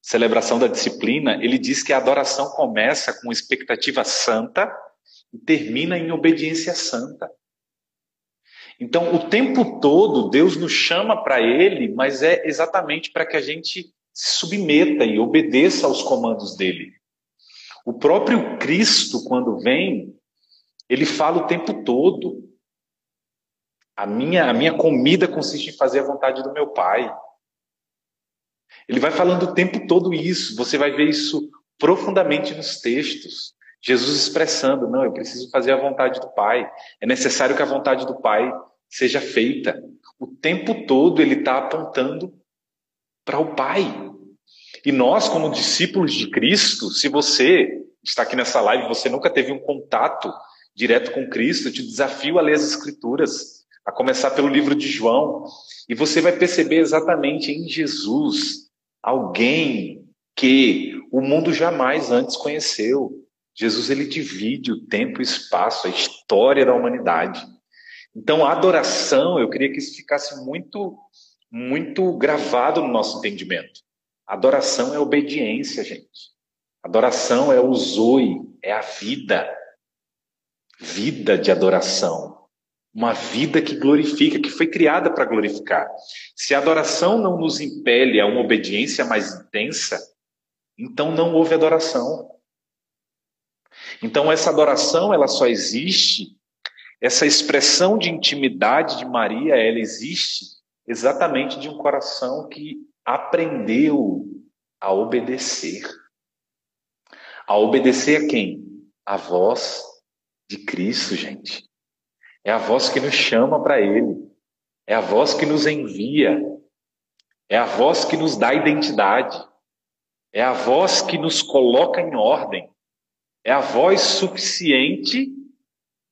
Celebração da Disciplina, ele diz que a adoração começa com expectativa santa e termina em obediência santa. Então, o tempo todo, Deus nos chama para Ele, mas é exatamente para que a gente se submeta e obedeça aos comandos dele. O próprio Cristo, quando vem, ele fala o tempo todo: a minha, a minha comida consiste em fazer a vontade do meu Pai. Ele vai falando o tempo todo isso, você vai ver isso profundamente nos textos. Jesus expressando: não, eu preciso fazer a vontade do Pai. É necessário que a vontade do Pai seja feita. O tempo todo ele está apontando para o Pai. E nós, como discípulos de Cristo, se você está aqui nessa live, você nunca teve um contato direto com Cristo, eu te desafio a ler as Escrituras, a começar pelo livro de João, e você vai perceber exatamente em Jesus alguém que o mundo jamais antes conheceu. Jesus ele divide o tempo e o espaço, a história da humanidade. Então, a adoração, eu queria que isso ficasse muito muito gravado no nosso entendimento. Adoração é obediência, gente. Adoração é o zoe, é a vida. Vida de adoração. Uma vida que glorifica, que foi criada para glorificar. Se a adoração não nos impele a uma obediência mais intensa, então não houve adoração. Então essa adoração, ela só existe, essa expressão de intimidade de Maria, ela existe exatamente de um coração que aprendeu a obedecer. A obedecer a quem? A voz de Cristo, gente. É a voz que nos chama para Ele. É a voz que nos envia. É a voz que nos dá identidade. É a voz que nos coloca em ordem. É a voz suficiente.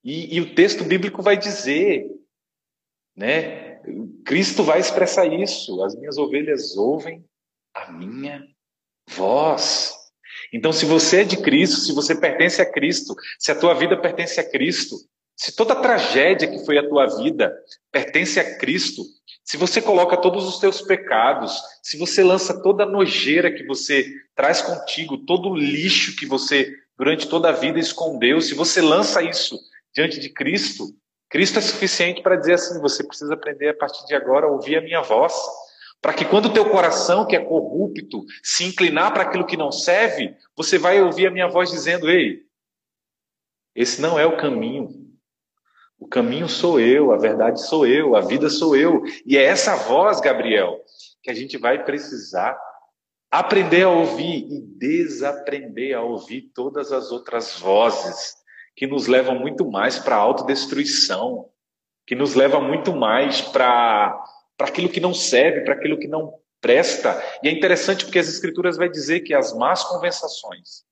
E, e o texto bíblico vai dizer, né? Cristo vai expressar isso. As minhas ovelhas ouvem a minha voz. Então, se você é de Cristo, se você pertence a Cristo, se a tua vida pertence a Cristo, se toda a tragédia que foi a tua vida pertence a Cristo, se você coloca todos os teus pecados, se você lança toda a nojeira que você traz contigo, todo o lixo que você durante toda a vida escondeu, se você lança isso diante de Cristo, Cristo é suficiente para dizer assim: você precisa aprender a partir de agora a ouvir a minha voz. Para que quando o teu coração, que é corrupto, se inclinar para aquilo que não serve, você vai ouvir a minha voz dizendo: Ei, esse não é o caminho. O caminho sou eu, a verdade sou eu, a vida sou eu. E é essa voz, Gabriel, que a gente vai precisar aprender a ouvir e desaprender a ouvir todas as outras vozes que nos levam muito mais para a autodestruição, que nos leva muito mais para aquilo que não serve, para aquilo que não presta. E é interessante porque as escrituras vai dizer que as más conversações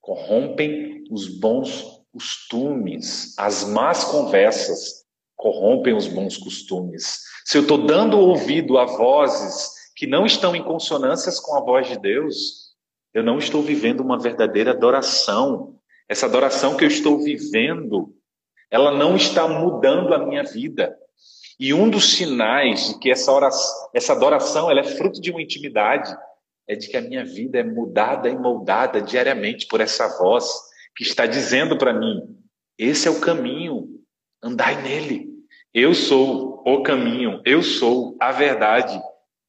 corrompem os bons costumes, as más conversas corrompem os bons costumes. Se eu estou dando ouvido a vozes que não estão em consonâncias com a voz de Deus, eu não estou vivendo uma verdadeira adoração. Essa adoração que eu estou vivendo, ela não está mudando a minha vida. E um dos sinais de que essa, oração, essa adoração ela é fruto de uma intimidade é de que a minha vida é mudada e moldada diariamente por essa voz que está dizendo para mim: esse é o caminho, andai nele. Eu sou o caminho, eu sou a verdade,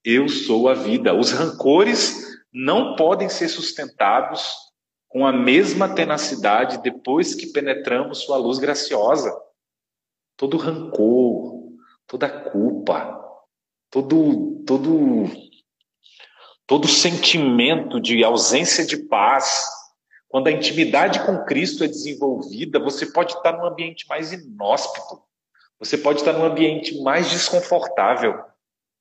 eu sou a vida. Os rancores não podem ser sustentados com a mesma tenacidade depois que penetramos sua luz graciosa. Todo rancor, toda culpa, todo, todo, todo sentimento de ausência de paz. Quando a intimidade com Cristo é desenvolvida, você pode estar num ambiente mais inóspito, você pode estar num ambiente mais desconfortável,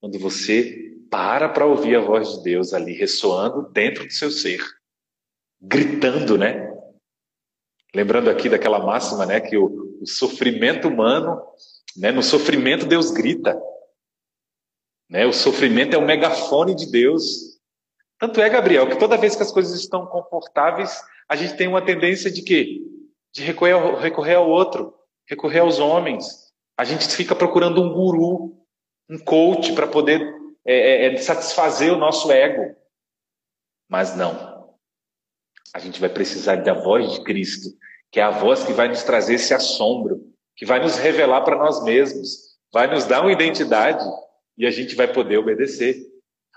quando você para para ouvir a voz de Deus ali ressoando dentro do seu ser, gritando, né? Lembrando aqui daquela máxima, né, que o, o sofrimento humano né? No sofrimento, Deus grita. Né? O sofrimento é o megafone de Deus. Tanto é, Gabriel, que toda vez que as coisas estão confortáveis, a gente tem uma tendência de quê? De recorrer ao, recorrer ao outro, recorrer aos homens. A gente fica procurando um guru, um coach para poder é, é, é, satisfazer o nosso ego. Mas não. A gente vai precisar da voz de Cristo, que é a voz que vai nos trazer esse assombro, que vai nos revelar para nós mesmos, vai nos dar uma identidade e a gente vai poder obedecer.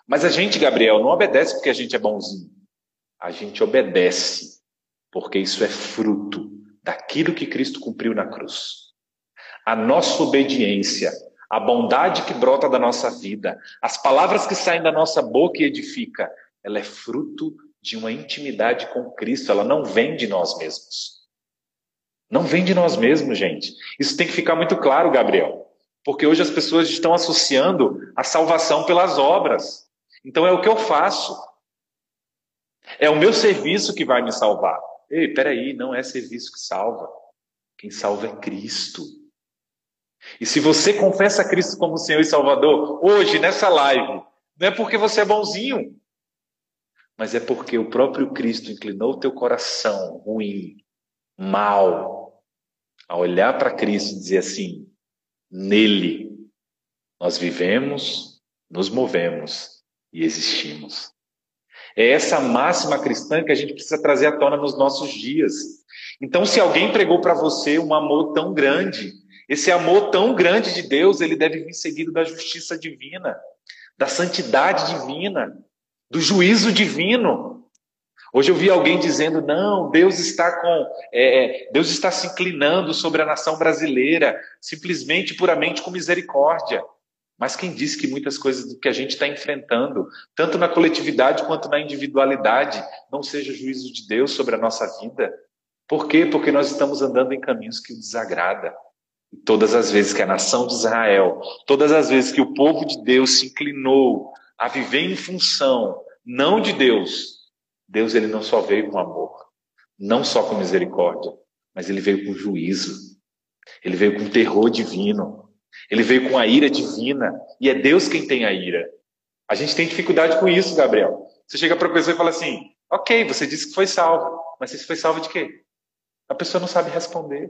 Mas a gente, Gabriel, não obedece porque a gente é bonzinho. A gente obedece porque isso é fruto daquilo que Cristo cumpriu na cruz. A nossa obediência, a bondade que brota da nossa vida, as palavras que saem da nossa boca e edifica, ela é fruto de uma intimidade com Cristo, ela não vem de nós mesmos. Não vem de nós mesmos, gente. Isso tem que ficar muito claro, Gabriel. Porque hoje as pessoas estão associando a salvação pelas obras. Então é o que eu faço. É o meu serviço que vai me salvar. Ei, peraí, não é serviço que salva. Quem salva é Cristo. E se você confessa Cristo como Senhor e Salvador, hoje, nessa live, não é porque você é bonzinho, mas é porque o próprio Cristo inclinou o teu coração ruim, mal, a olhar para Cristo e dizer assim: nele nós vivemos, nos movemos e existimos. É essa máxima cristã que a gente precisa trazer à tona nos nossos dias. Então, se alguém pregou para você um amor tão grande, esse amor tão grande de Deus, ele deve vir seguido da justiça divina, da santidade divina, do juízo divino. Hoje eu vi alguém dizendo: não, Deus está com, é, é, Deus está se inclinando sobre a nação brasileira, simplesmente, puramente com misericórdia. Mas quem disse que muitas coisas que a gente está enfrentando, tanto na coletividade quanto na individualidade, não seja juízo de Deus sobre a nossa vida? Por quê? Porque nós estamos andando em caminhos que o desagrada. E todas as vezes que a nação de Israel, todas as vezes que o povo de Deus se inclinou a viver em função não de Deus, Deus ele não só veio com amor, não só com misericórdia, mas ele veio com juízo. Ele veio com terror divino. Ele veio com a ira divina. E é Deus quem tem a ira. A gente tem dificuldade com isso, Gabriel. Você chega para a pessoa e fala assim: Ok, você disse que foi salvo, mas você foi salvo de quê? A pessoa não sabe responder.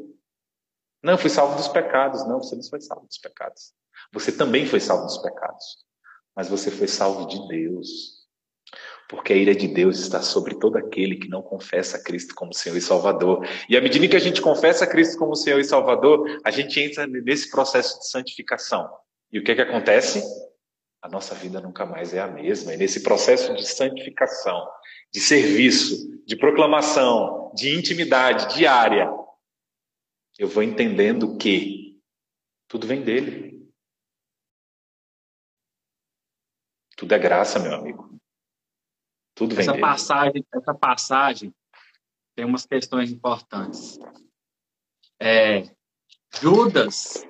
Não, fui salvo dos pecados. Não, você não foi salvo dos pecados. Você também foi salvo dos pecados. Mas você foi salvo de Deus porque a ira de Deus está sobre todo aquele que não confessa Cristo como Senhor e Salvador. E à medida que a gente confessa Cristo como Senhor e Salvador, a gente entra nesse processo de santificação. E o que é que acontece? A nossa vida nunca mais é a mesma. E nesse processo de santificação, de serviço, de proclamação, de intimidade diária, eu vou entendendo que tudo vem dele. Tudo é graça, meu amigo. Tudo essa passagem, essa passagem tem umas questões importantes. É, Judas,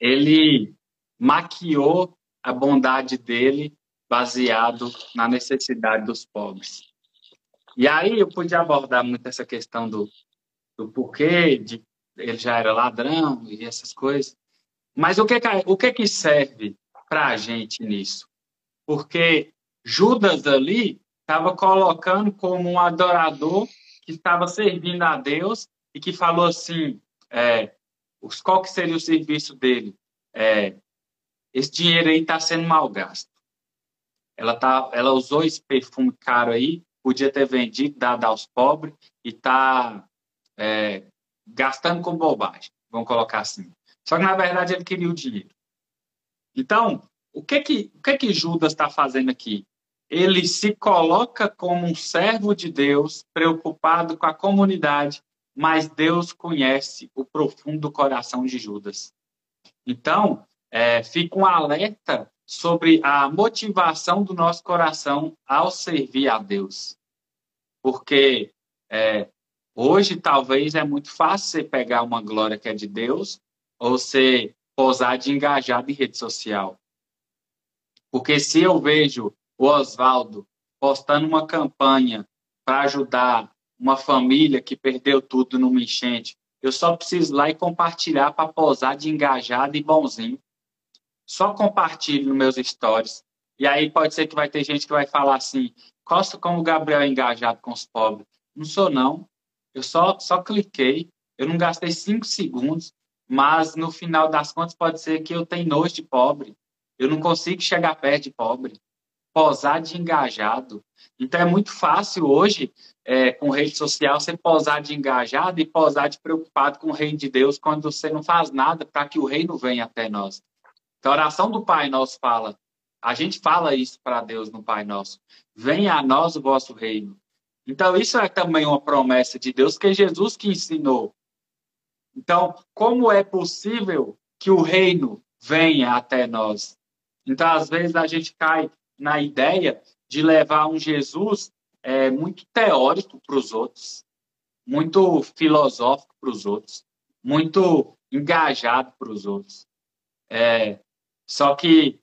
ele maquiou a bondade dele baseado na necessidade dos pobres. E aí eu podia abordar muito essa questão do, do porquê de ele já era ladrão e essas coisas. Mas o que que, o que, que serve para a gente nisso? Porque Judas ali estava colocando como um adorador que estava servindo a Deus e que falou assim, é, qual que seria o serviço dele? É, esse dinheiro aí está sendo mal gasto. Ela, tá, ela usou esse perfume caro aí, podia ter vendido, dado aos pobres, e está é, gastando com bobagem, vamos colocar assim. Só que, na verdade, ele queria o dinheiro. Então, o que que, o que, que Judas está fazendo aqui? ele se coloca como um servo de Deus, preocupado com a comunidade, mas Deus conhece o profundo coração de Judas. Então, é, fica um alerta sobre a motivação do nosso coração ao servir a Deus. Porque é, hoje talvez é muito fácil você pegar uma glória que é de Deus ou você posar de engajado em rede social. Porque se eu vejo o Oswaldo postando uma campanha para ajudar uma família que perdeu tudo numa enchente, eu só preciso ir lá e compartilhar para posar de engajado e bonzinho. Só compartilho nos meus stories. E aí pode ser que vai ter gente que vai falar assim, Costa como o Gabriel é engajado com os pobres. Não sou, não. Eu só, só cliquei. Eu não gastei cinco segundos. Mas no final das contas pode ser que eu tenha nojo de pobre. Eu não consigo chegar perto de pobre posar de engajado. Então é muito fácil hoje, é, com rede social, você posar de engajado e posar de preocupado com o reino de Deus quando você não faz nada para que o reino venha até nós. Então a oração do Pai Nosso fala, a gente fala isso para Deus no Pai Nosso, venha a nós o vosso reino. Então isso é também uma promessa de Deus que é Jesus que ensinou. Então, como é possível que o reino venha até nós? Então, às vezes, a gente cai na ideia de levar um Jesus é, muito teórico para os outros, muito filosófico para os outros, muito engajado para os outros. É, só que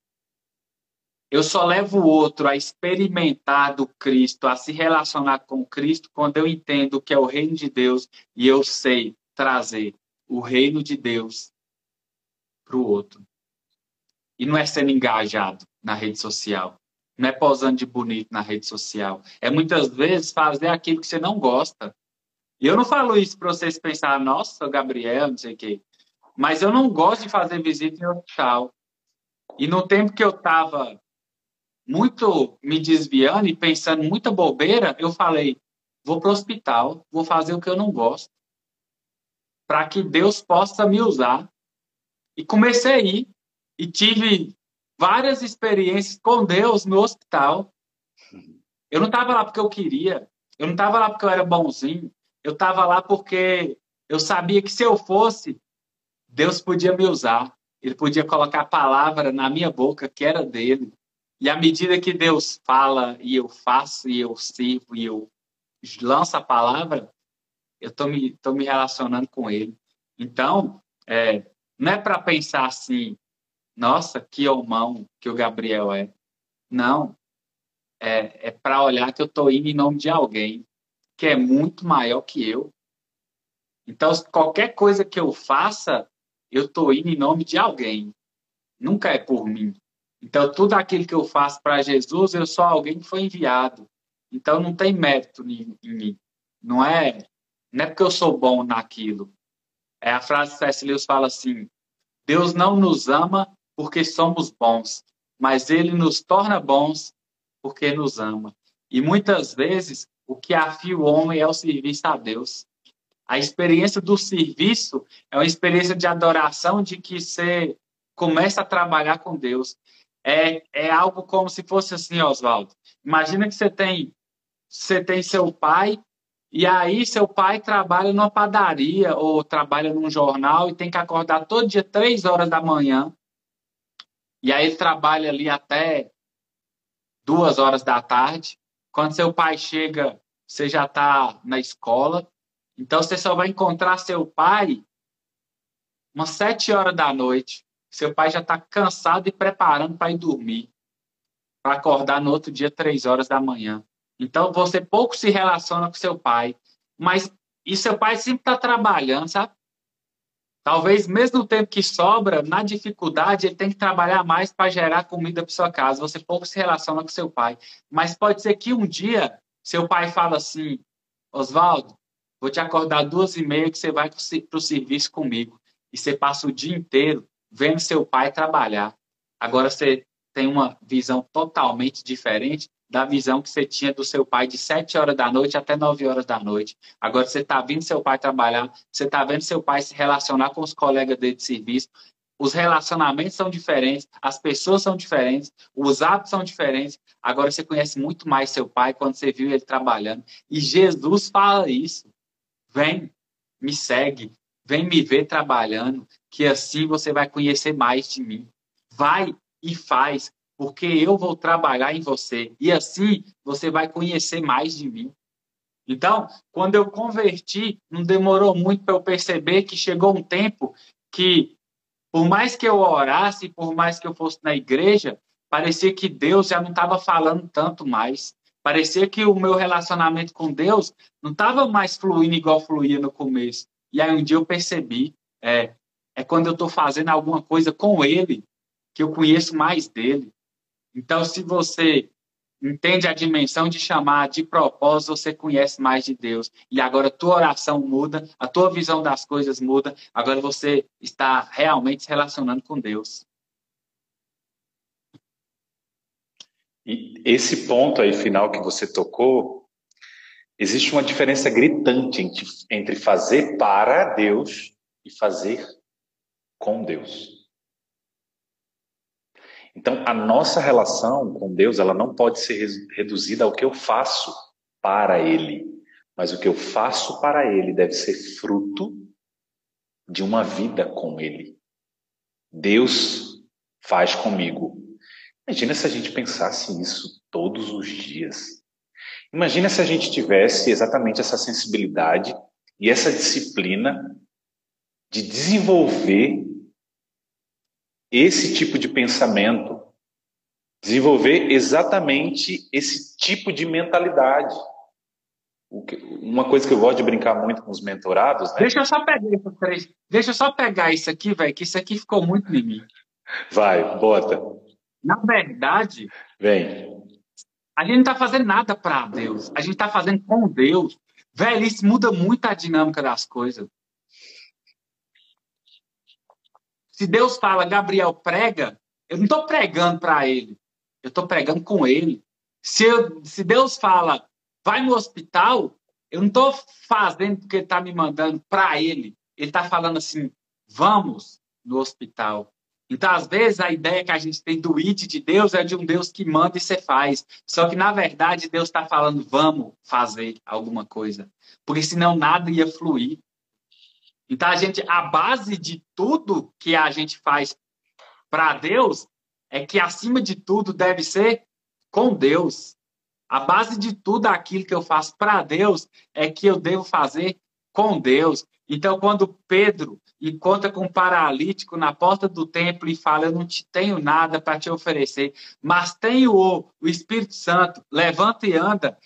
eu só levo o outro a experimentar do Cristo, a se relacionar com Cristo, quando eu entendo que é o reino de Deus e eu sei trazer o reino de Deus para o outro. E não é sendo engajado na rede social, não é posando de bonito na rede social. É muitas vezes fazer aquilo que você não gosta. E eu não falo isso para vocês pensar, nossa, Gabriel, não sei o quê. Mas eu não gosto de fazer visita em hospital. E no tempo que eu estava muito me desviando e pensando muita bobeira, eu falei, vou para o hospital, vou fazer o que eu não gosto, para que Deus possa me usar. E comecei a ir. E tive várias experiências com Deus no hospital. Eu não estava lá porque eu queria, eu não estava lá porque eu era bonzinho, eu estava lá porque eu sabia que se eu fosse, Deus podia me usar. ele podia colocar a palavra na minha boca que era dele. E à medida que Deus fala e eu faço e eu sirvo e eu lanço a palavra, eu estou me, me relacionando com ele. Então, é, não é para pensar assim, nossa, que homão que o Gabriel é. Não. É, é para olhar que eu estou indo em nome de alguém que é muito maior que eu. Então, qualquer coisa que eu faça, eu estou indo em nome de alguém. Nunca é por mim. Então, tudo aquilo que eu faço para Jesus, eu sou alguém que foi enviado. Então, não tem mérito em, em mim. Não é, não é porque eu sou bom naquilo. É a frase que C.S. Lewis fala assim: Deus não nos ama porque somos bons, mas Ele nos torna bons porque nos ama. E muitas vezes o que afia o homem é o serviço a Deus. A experiência do serviço é uma experiência de adoração, de que você começa a trabalhar com Deus. É, é algo como se fosse assim, Oswaldo. Imagina que você tem, você tem seu pai, e aí seu pai trabalha numa padaria ou trabalha num jornal e tem que acordar todo dia, três horas da manhã. E aí ele trabalha ali até duas horas da tarde. Quando seu pai chega, você já está na escola. Então você só vai encontrar seu pai umas sete horas da noite. Seu pai já está cansado e preparando para ir dormir, para acordar no outro dia três horas da manhã. Então você pouco se relaciona com seu pai, mas e seu pai sempre está trabalhando, sabe? Talvez mesmo o tempo que sobra, na dificuldade, ele tem que trabalhar mais para gerar comida para sua casa. Você pouco se relaciona com seu pai. Mas pode ser que um dia seu pai fala assim, Oswaldo, Vou te acordar duas e meia que você vai para o serviço comigo. E você passa o dia inteiro vendo seu pai trabalhar. Agora você tem uma visão totalmente diferente da visão que você tinha do seu pai de sete horas da noite até nove horas da noite. Agora você está vendo seu pai trabalhar, você está vendo seu pai se relacionar com os colegas dele de serviço. Os relacionamentos são diferentes, as pessoas são diferentes, os hábitos são diferentes. Agora você conhece muito mais seu pai quando você viu ele trabalhando. E Jesus fala isso. Vem, me segue, vem me ver trabalhando, que assim você vai conhecer mais de mim. Vai e faz, porque eu vou trabalhar em você. E assim você vai conhecer mais de mim. Então, quando eu converti, não demorou muito para eu perceber que chegou um tempo que, por mais que eu orasse, por mais que eu fosse na igreja, parecia que Deus já não estava falando tanto mais. Parecia que o meu relacionamento com Deus não estava mais fluindo igual fluía no começo. E aí um dia eu percebi, é, é quando eu estou fazendo alguma coisa com Ele, que eu conheço mais dele. Então, se você entende a dimensão de chamar de propósito, você conhece mais de Deus. E agora a tua oração muda, a tua visão das coisas muda, agora você está realmente se relacionando com Deus. E esse ponto aí final que você tocou, existe uma diferença gritante entre, entre fazer para Deus e fazer com Deus. Então, a nossa relação com Deus, ela não pode ser reduzida ao que eu faço para Ele, mas o que eu faço para Ele deve ser fruto de uma vida com Ele. Deus faz comigo Imagina se a gente pensasse isso todos os dias. Imagina se a gente tivesse exatamente essa sensibilidade e essa disciplina de desenvolver esse tipo de pensamento, desenvolver exatamente esse tipo de mentalidade. Uma coisa que eu gosto de brincar muito com os mentorados, né? Deixa eu só pegar isso, Deixa eu só pegar isso aqui, velho, que isso aqui ficou muito em mim. Vai, bota. Na verdade, Vem. a gente não está fazendo nada para Deus. A gente está fazendo com Deus. Velho, isso muda muito a dinâmica das coisas. Se Deus fala, Gabriel, prega, eu não estou pregando para ele. Eu estou pregando com ele. Se, eu, se Deus fala, vai no hospital, eu não estou fazendo porque ele está me mandando para ele. Ele está falando assim, vamos no hospital. Então, às vezes, a ideia que a gente tem do it de Deus é de um Deus que manda e você faz. Só que, na verdade, Deus está falando, vamos fazer alguma coisa. Porque senão nada ia fluir. Então, a gente, a base de tudo que a gente faz para Deus é que acima de tudo deve ser com Deus. A base de tudo aquilo que eu faço para Deus é que eu devo fazer com Deus. Então, quando Pedro encontra com um paralítico na porta do templo e fala: Eu não te tenho nada para te oferecer, mas tenho o, o Espírito Santo, levanta e anda.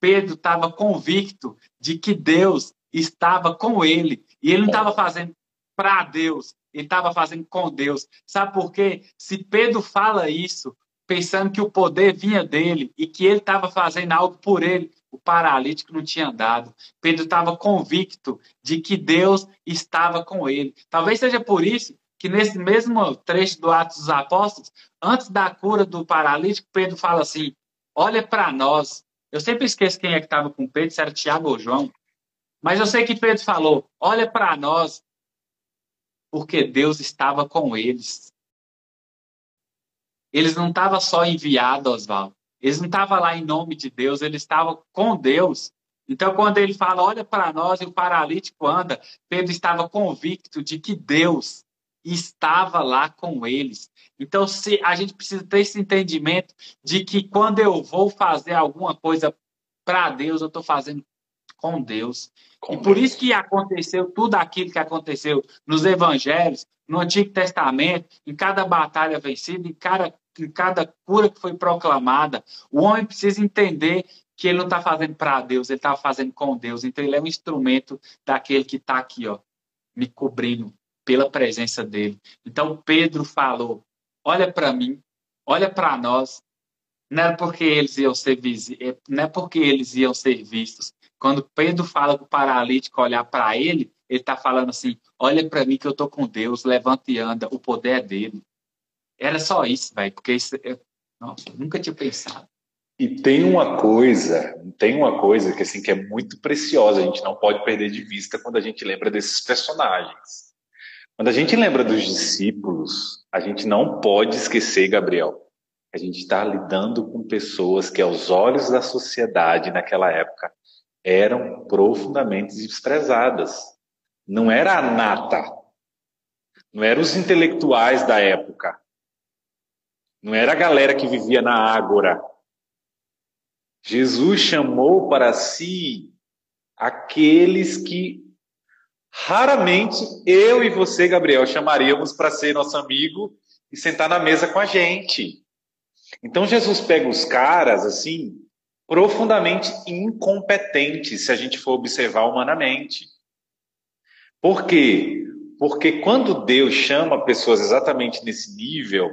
Pedro estava convicto de que Deus estava com ele. E ele não estava fazendo para Deus, ele estava fazendo com Deus. Sabe por quê? Se Pedro fala isso, pensando que o poder vinha dele e que ele estava fazendo algo por ele, o paralítico não tinha andado. Pedro estava convicto de que Deus estava com ele. Talvez seja por isso que nesse mesmo trecho do Atos dos Apóstolos, antes da cura do paralítico, Pedro fala assim: Olha para nós. Eu sempre esqueço quem é que estava com Pedro, se era Tiago ou João. Mas eu sei que Pedro falou: Olha para nós, porque Deus estava com eles. Eles não estavam só enviados, Oswaldo. Eles não estavam lá em nome de Deus, eles estavam com Deus. Então, quando ele fala, olha para nós e o paralítico anda, Pedro estava convicto de que Deus estava lá com eles. Então, se a gente precisa ter esse entendimento de que quando eu vou fazer alguma coisa para Deus, eu estou fazendo com Deus. E por Deus. isso que aconteceu tudo aquilo que aconteceu nos evangelhos, no Antigo Testamento, em cada batalha vencida, em cada, em cada cura que foi proclamada. O homem precisa entender que ele não está fazendo para Deus, ele está fazendo com Deus. Então ele é um instrumento daquele que está aqui, ó, me cobrindo pela presença dele. Então Pedro falou: olha para mim, olha para nós. Não é porque eles iam ser é, não é porque eles iam ser vistos, quando Pedro fala para o paralítico olhar para ele, ele está falando assim: olha para mim que eu estou com Deus, levanta e anda, o poder é dele. Era só isso, velho, porque isso, eu, nossa, nunca tinha pensado. E tem uma coisa, tem uma coisa que assim que é muito preciosa, a gente não pode perder de vista quando a gente lembra desses personagens. Quando a gente lembra dos discípulos, a gente não pode esquecer, Gabriel, a gente está lidando com pessoas que, aos olhos da sociedade naquela época, eram profundamente desprezadas. Não era a nata, não eram os intelectuais da época, não era a galera que vivia na ágora. Jesus chamou para si aqueles que raramente eu e você, Gabriel, chamaríamos para ser nosso amigo e sentar na mesa com a gente. Então Jesus pega os caras assim profundamente incompetente, se a gente for observar humanamente. Por quê? Porque quando Deus chama pessoas exatamente nesse nível,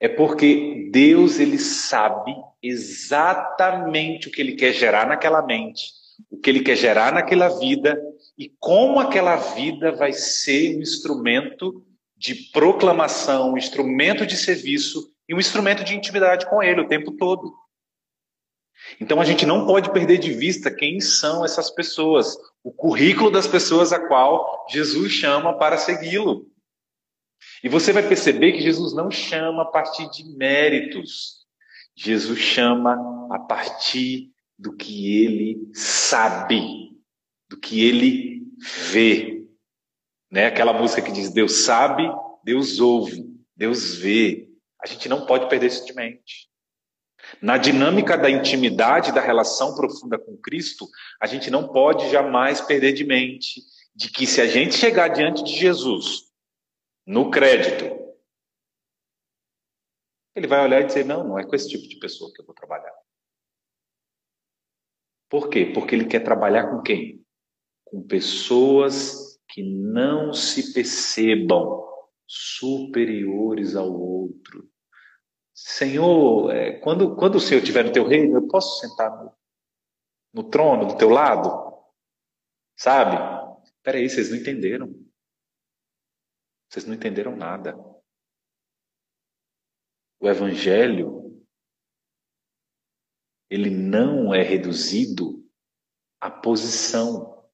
é porque Deus ele sabe exatamente o que ele quer gerar naquela mente, o que ele quer gerar naquela vida e como aquela vida vai ser um instrumento de proclamação, um instrumento de serviço e um instrumento de intimidade com ele o tempo todo. Então a gente não pode perder de vista quem são essas pessoas, o currículo das pessoas a qual Jesus chama para segui-lo. E você vai perceber que Jesus não chama a partir de méritos. Jesus chama a partir do que ele sabe, do que ele vê. Né? Aquela música que diz: Deus sabe, Deus ouve, Deus vê. A gente não pode perder isso de mente. Na dinâmica da intimidade, da relação profunda com Cristo, a gente não pode jamais perder de mente de que se a gente chegar diante de Jesus no crédito, ele vai olhar e dizer: não, não é com esse tipo de pessoa que eu vou trabalhar. Por quê? Porque ele quer trabalhar com quem? Com pessoas que não se percebam superiores ao outro, Senhor, é, quando, quando o Senhor estiver no teu reino, eu posso sentar no, no trono do teu lado? Sabe? Peraí, vocês não entenderam. Vocês não entenderam nada. O Evangelho, ele não é reduzido à posição.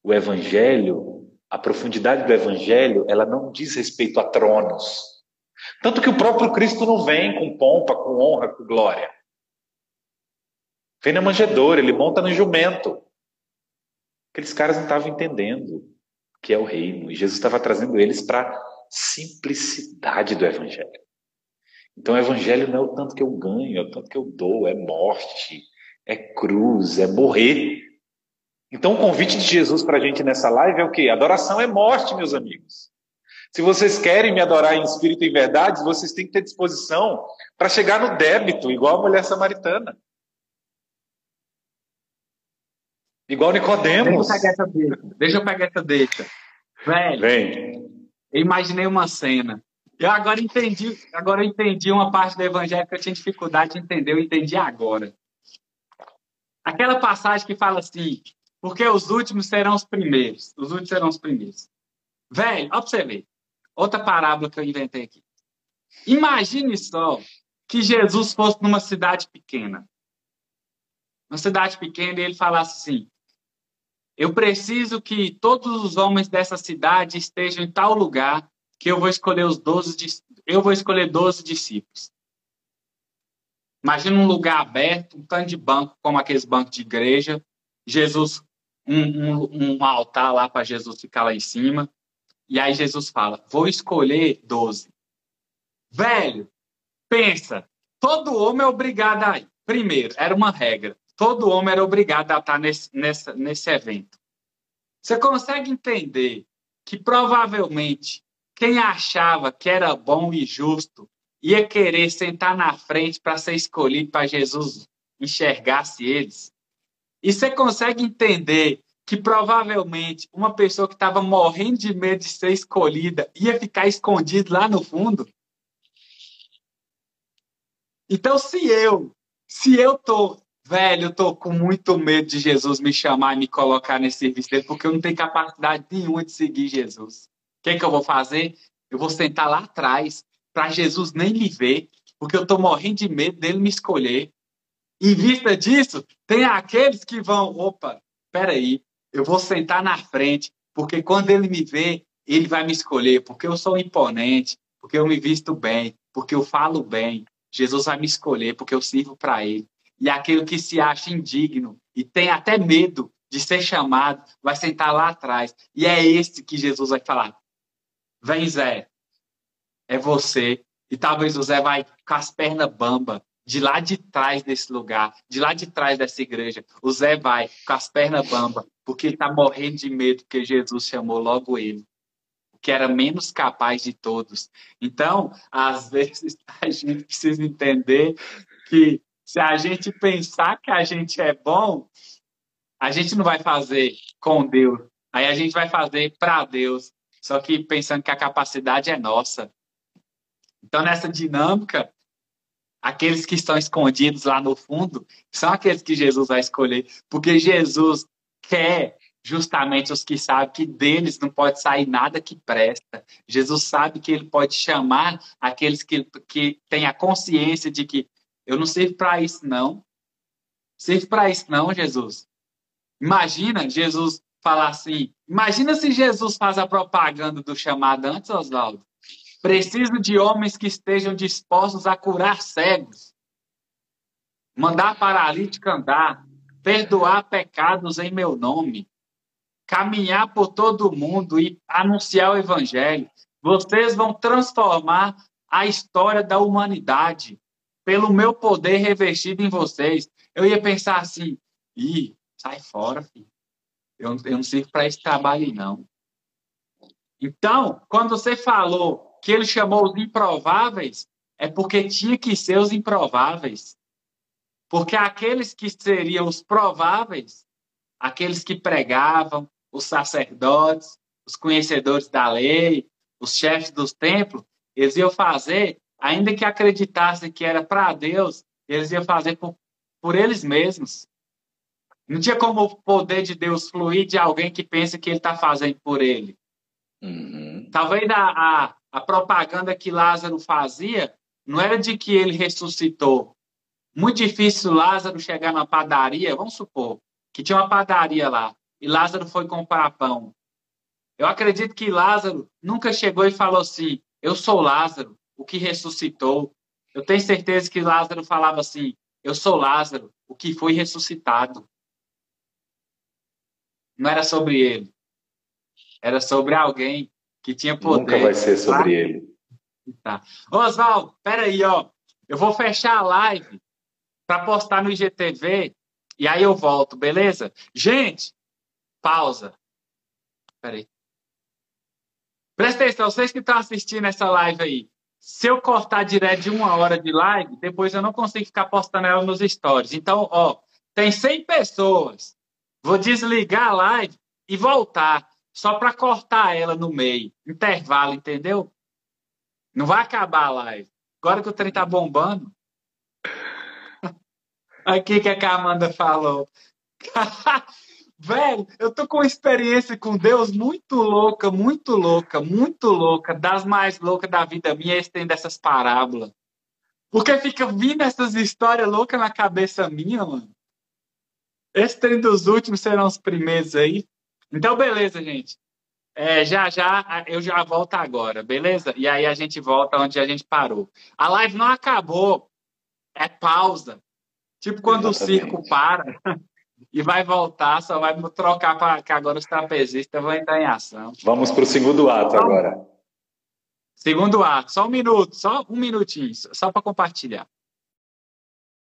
O Evangelho, a profundidade do Evangelho, ela não diz respeito a tronos. Tanto que o próprio Cristo não vem com pompa, com honra, com glória. Vem na manjedoura, ele monta no jumento. Aqueles caras não estavam entendendo o que é o reino. E Jesus estava trazendo eles para simplicidade do Evangelho. Então, o Evangelho não é o tanto que eu ganho, é o tanto que eu dou, é morte, é cruz, é morrer. Então, o convite de Jesus para a gente nessa live é o quê? Adoração é morte, meus amigos. Se vocês querem me adorar em espírito e verdade, vocês têm que ter disposição para chegar no débito, igual a mulher samaritana. Igual Nicodemos. Deixa eu pegar essa deixa. Deixa eu pegar essa deixa. Velho, Vem. eu imaginei uma cena. Eu agora entendi, agora eu entendi uma parte do evangelho que eu tinha dificuldade de entender, eu entendi agora. Aquela passagem que fala assim, porque os últimos serão os primeiros. Os últimos serão os primeiros. Velho, ver. Outra parábola que eu inventei aqui. Imagine só que Jesus fosse numa cidade pequena. Uma cidade pequena e ele falasse assim: Eu preciso que todos os homens dessa cidade estejam em tal lugar que eu vou escolher os 12, eu vou escolher 12 discípulos. Imagina um lugar aberto, um tanto de banco, como aqueles bancos de igreja. Jesus, um, um, um altar lá para Jesus ficar lá em cima. E aí Jesus fala: Vou escolher 12. Velho, pensa, todo homem é obrigado a ir. Primeiro, era uma regra. Todo homem era obrigado a estar nesse, nessa, nesse evento. Você consegue entender que provavelmente quem achava que era bom e justo ia querer sentar na frente para ser escolhido para Jesus enxergasse eles? E você consegue entender que provavelmente uma pessoa que estava morrendo de medo de ser escolhida ia ficar escondido lá no fundo? Então, se eu, se eu tô, velho, eu tô com muito medo de Jesus me chamar e me colocar nesse serviço dele, porque eu não tenho capacidade nenhuma de seguir Jesus. O que, que eu vou fazer? Eu vou sentar lá atrás para Jesus nem me ver, porque eu tô morrendo de medo dele me escolher. Em vista disso, tem aqueles que vão, opa, peraí, eu vou sentar na frente, porque quando ele me vê, ele vai me escolher, porque eu sou imponente, porque eu me visto bem, porque eu falo bem. Jesus vai me escolher, porque eu sirvo para ele. E aquele que se acha indigno e tem até medo de ser chamado, vai sentar lá atrás. E é esse que Jesus vai falar: Vem, Zé, é você. E talvez o Zé vai com as pernas bamba, de lá de trás desse lugar, de lá de trás dessa igreja. O Zé vai com as pernas bamba, porque está morrendo de medo, porque Jesus chamou logo ele, que era menos capaz de todos. Então, às vezes, a gente precisa entender que se a gente pensar que a gente é bom, a gente não vai fazer com Deus. Aí a gente vai fazer para Deus, só que pensando que a capacidade é nossa. Então, nessa dinâmica, aqueles que estão escondidos lá no fundo são aqueles que Jesus vai escolher, porque Jesus quer justamente os que sabem que deles não pode sair nada que presta. Jesus sabe que ele pode chamar aqueles que, que têm a consciência de que eu não sirvo para isso, não. Sirvo para isso, não, Jesus. Imagina Jesus falar assim. Imagina se Jesus faz a propaganda do chamado antes, Oswaldo. Preciso de homens que estejam dispostos a curar cegos, mandar paralítico andar, perdoar pecados em meu nome, caminhar por todo o mundo e anunciar o evangelho. Vocês vão transformar a história da humanidade pelo meu poder revestido em vocês. Eu ia pensar assim: ih, sai fora, filho. Eu, eu não sirvo para esse trabalho, não. Então, quando você falou que ele chamou os improváveis, é porque tinha que ser os improváveis. Porque aqueles que seriam os prováveis, aqueles que pregavam, os sacerdotes, os conhecedores da lei, os chefes dos templos, eles iam fazer, ainda que acreditassem que era para Deus, eles iam fazer por, por eles mesmos. Não tinha como o poder de Deus fluir de alguém que pensa que ele está fazendo por ele. Uhum. Talvez a, a, a propaganda que Lázaro fazia não era de que ele ressuscitou, muito difícil Lázaro chegar na padaria, vamos supor que tinha uma padaria lá e Lázaro foi comprar pão. Eu acredito que Lázaro nunca chegou e falou assim: Eu sou Lázaro, o que ressuscitou. Eu tenho certeza que Lázaro falava assim: Eu sou Lázaro, o que foi ressuscitado. Não era sobre ele. Era sobre alguém que tinha poder. Nunca vai ser sobre tá? ele. Tá. Oswaldo, peraí, ó. Eu vou fechar a live para postar no IGTV e aí eu volto, beleza? Gente, pausa. Peraí. Presta atenção, vocês que estão assistindo essa live aí. Se eu cortar direto de uma hora de live, depois eu não consigo ficar postando ela nos stories. Então, ó, tem 100 pessoas. Vou desligar a live e voltar, só para cortar ela no meio. Intervalo, entendeu? Não vai acabar a live. Agora que o trem tá bombando. Aqui que a Amanda falou. Velho, eu tô com uma experiência com Deus muito louca, muito louca, muito louca, das mais loucas da vida minha, esse tem dessas parábolas. Porque fica vindo essas histórias loucas na cabeça minha, mano. Esse trem dos últimos serão os primeiros aí. Então, beleza, gente. É, já, já, eu já volto agora, beleza? E aí a gente volta onde a gente parou. A live não acabou, é pausa. Tipo quando Exatamente. o circo para e vai voltar, só vai trocar para que agora os trapezistas vão entrar em ação. Vamos para o segundo ato agora. Segundo ato, só um minuto, só um minutinho, só para compartilhar.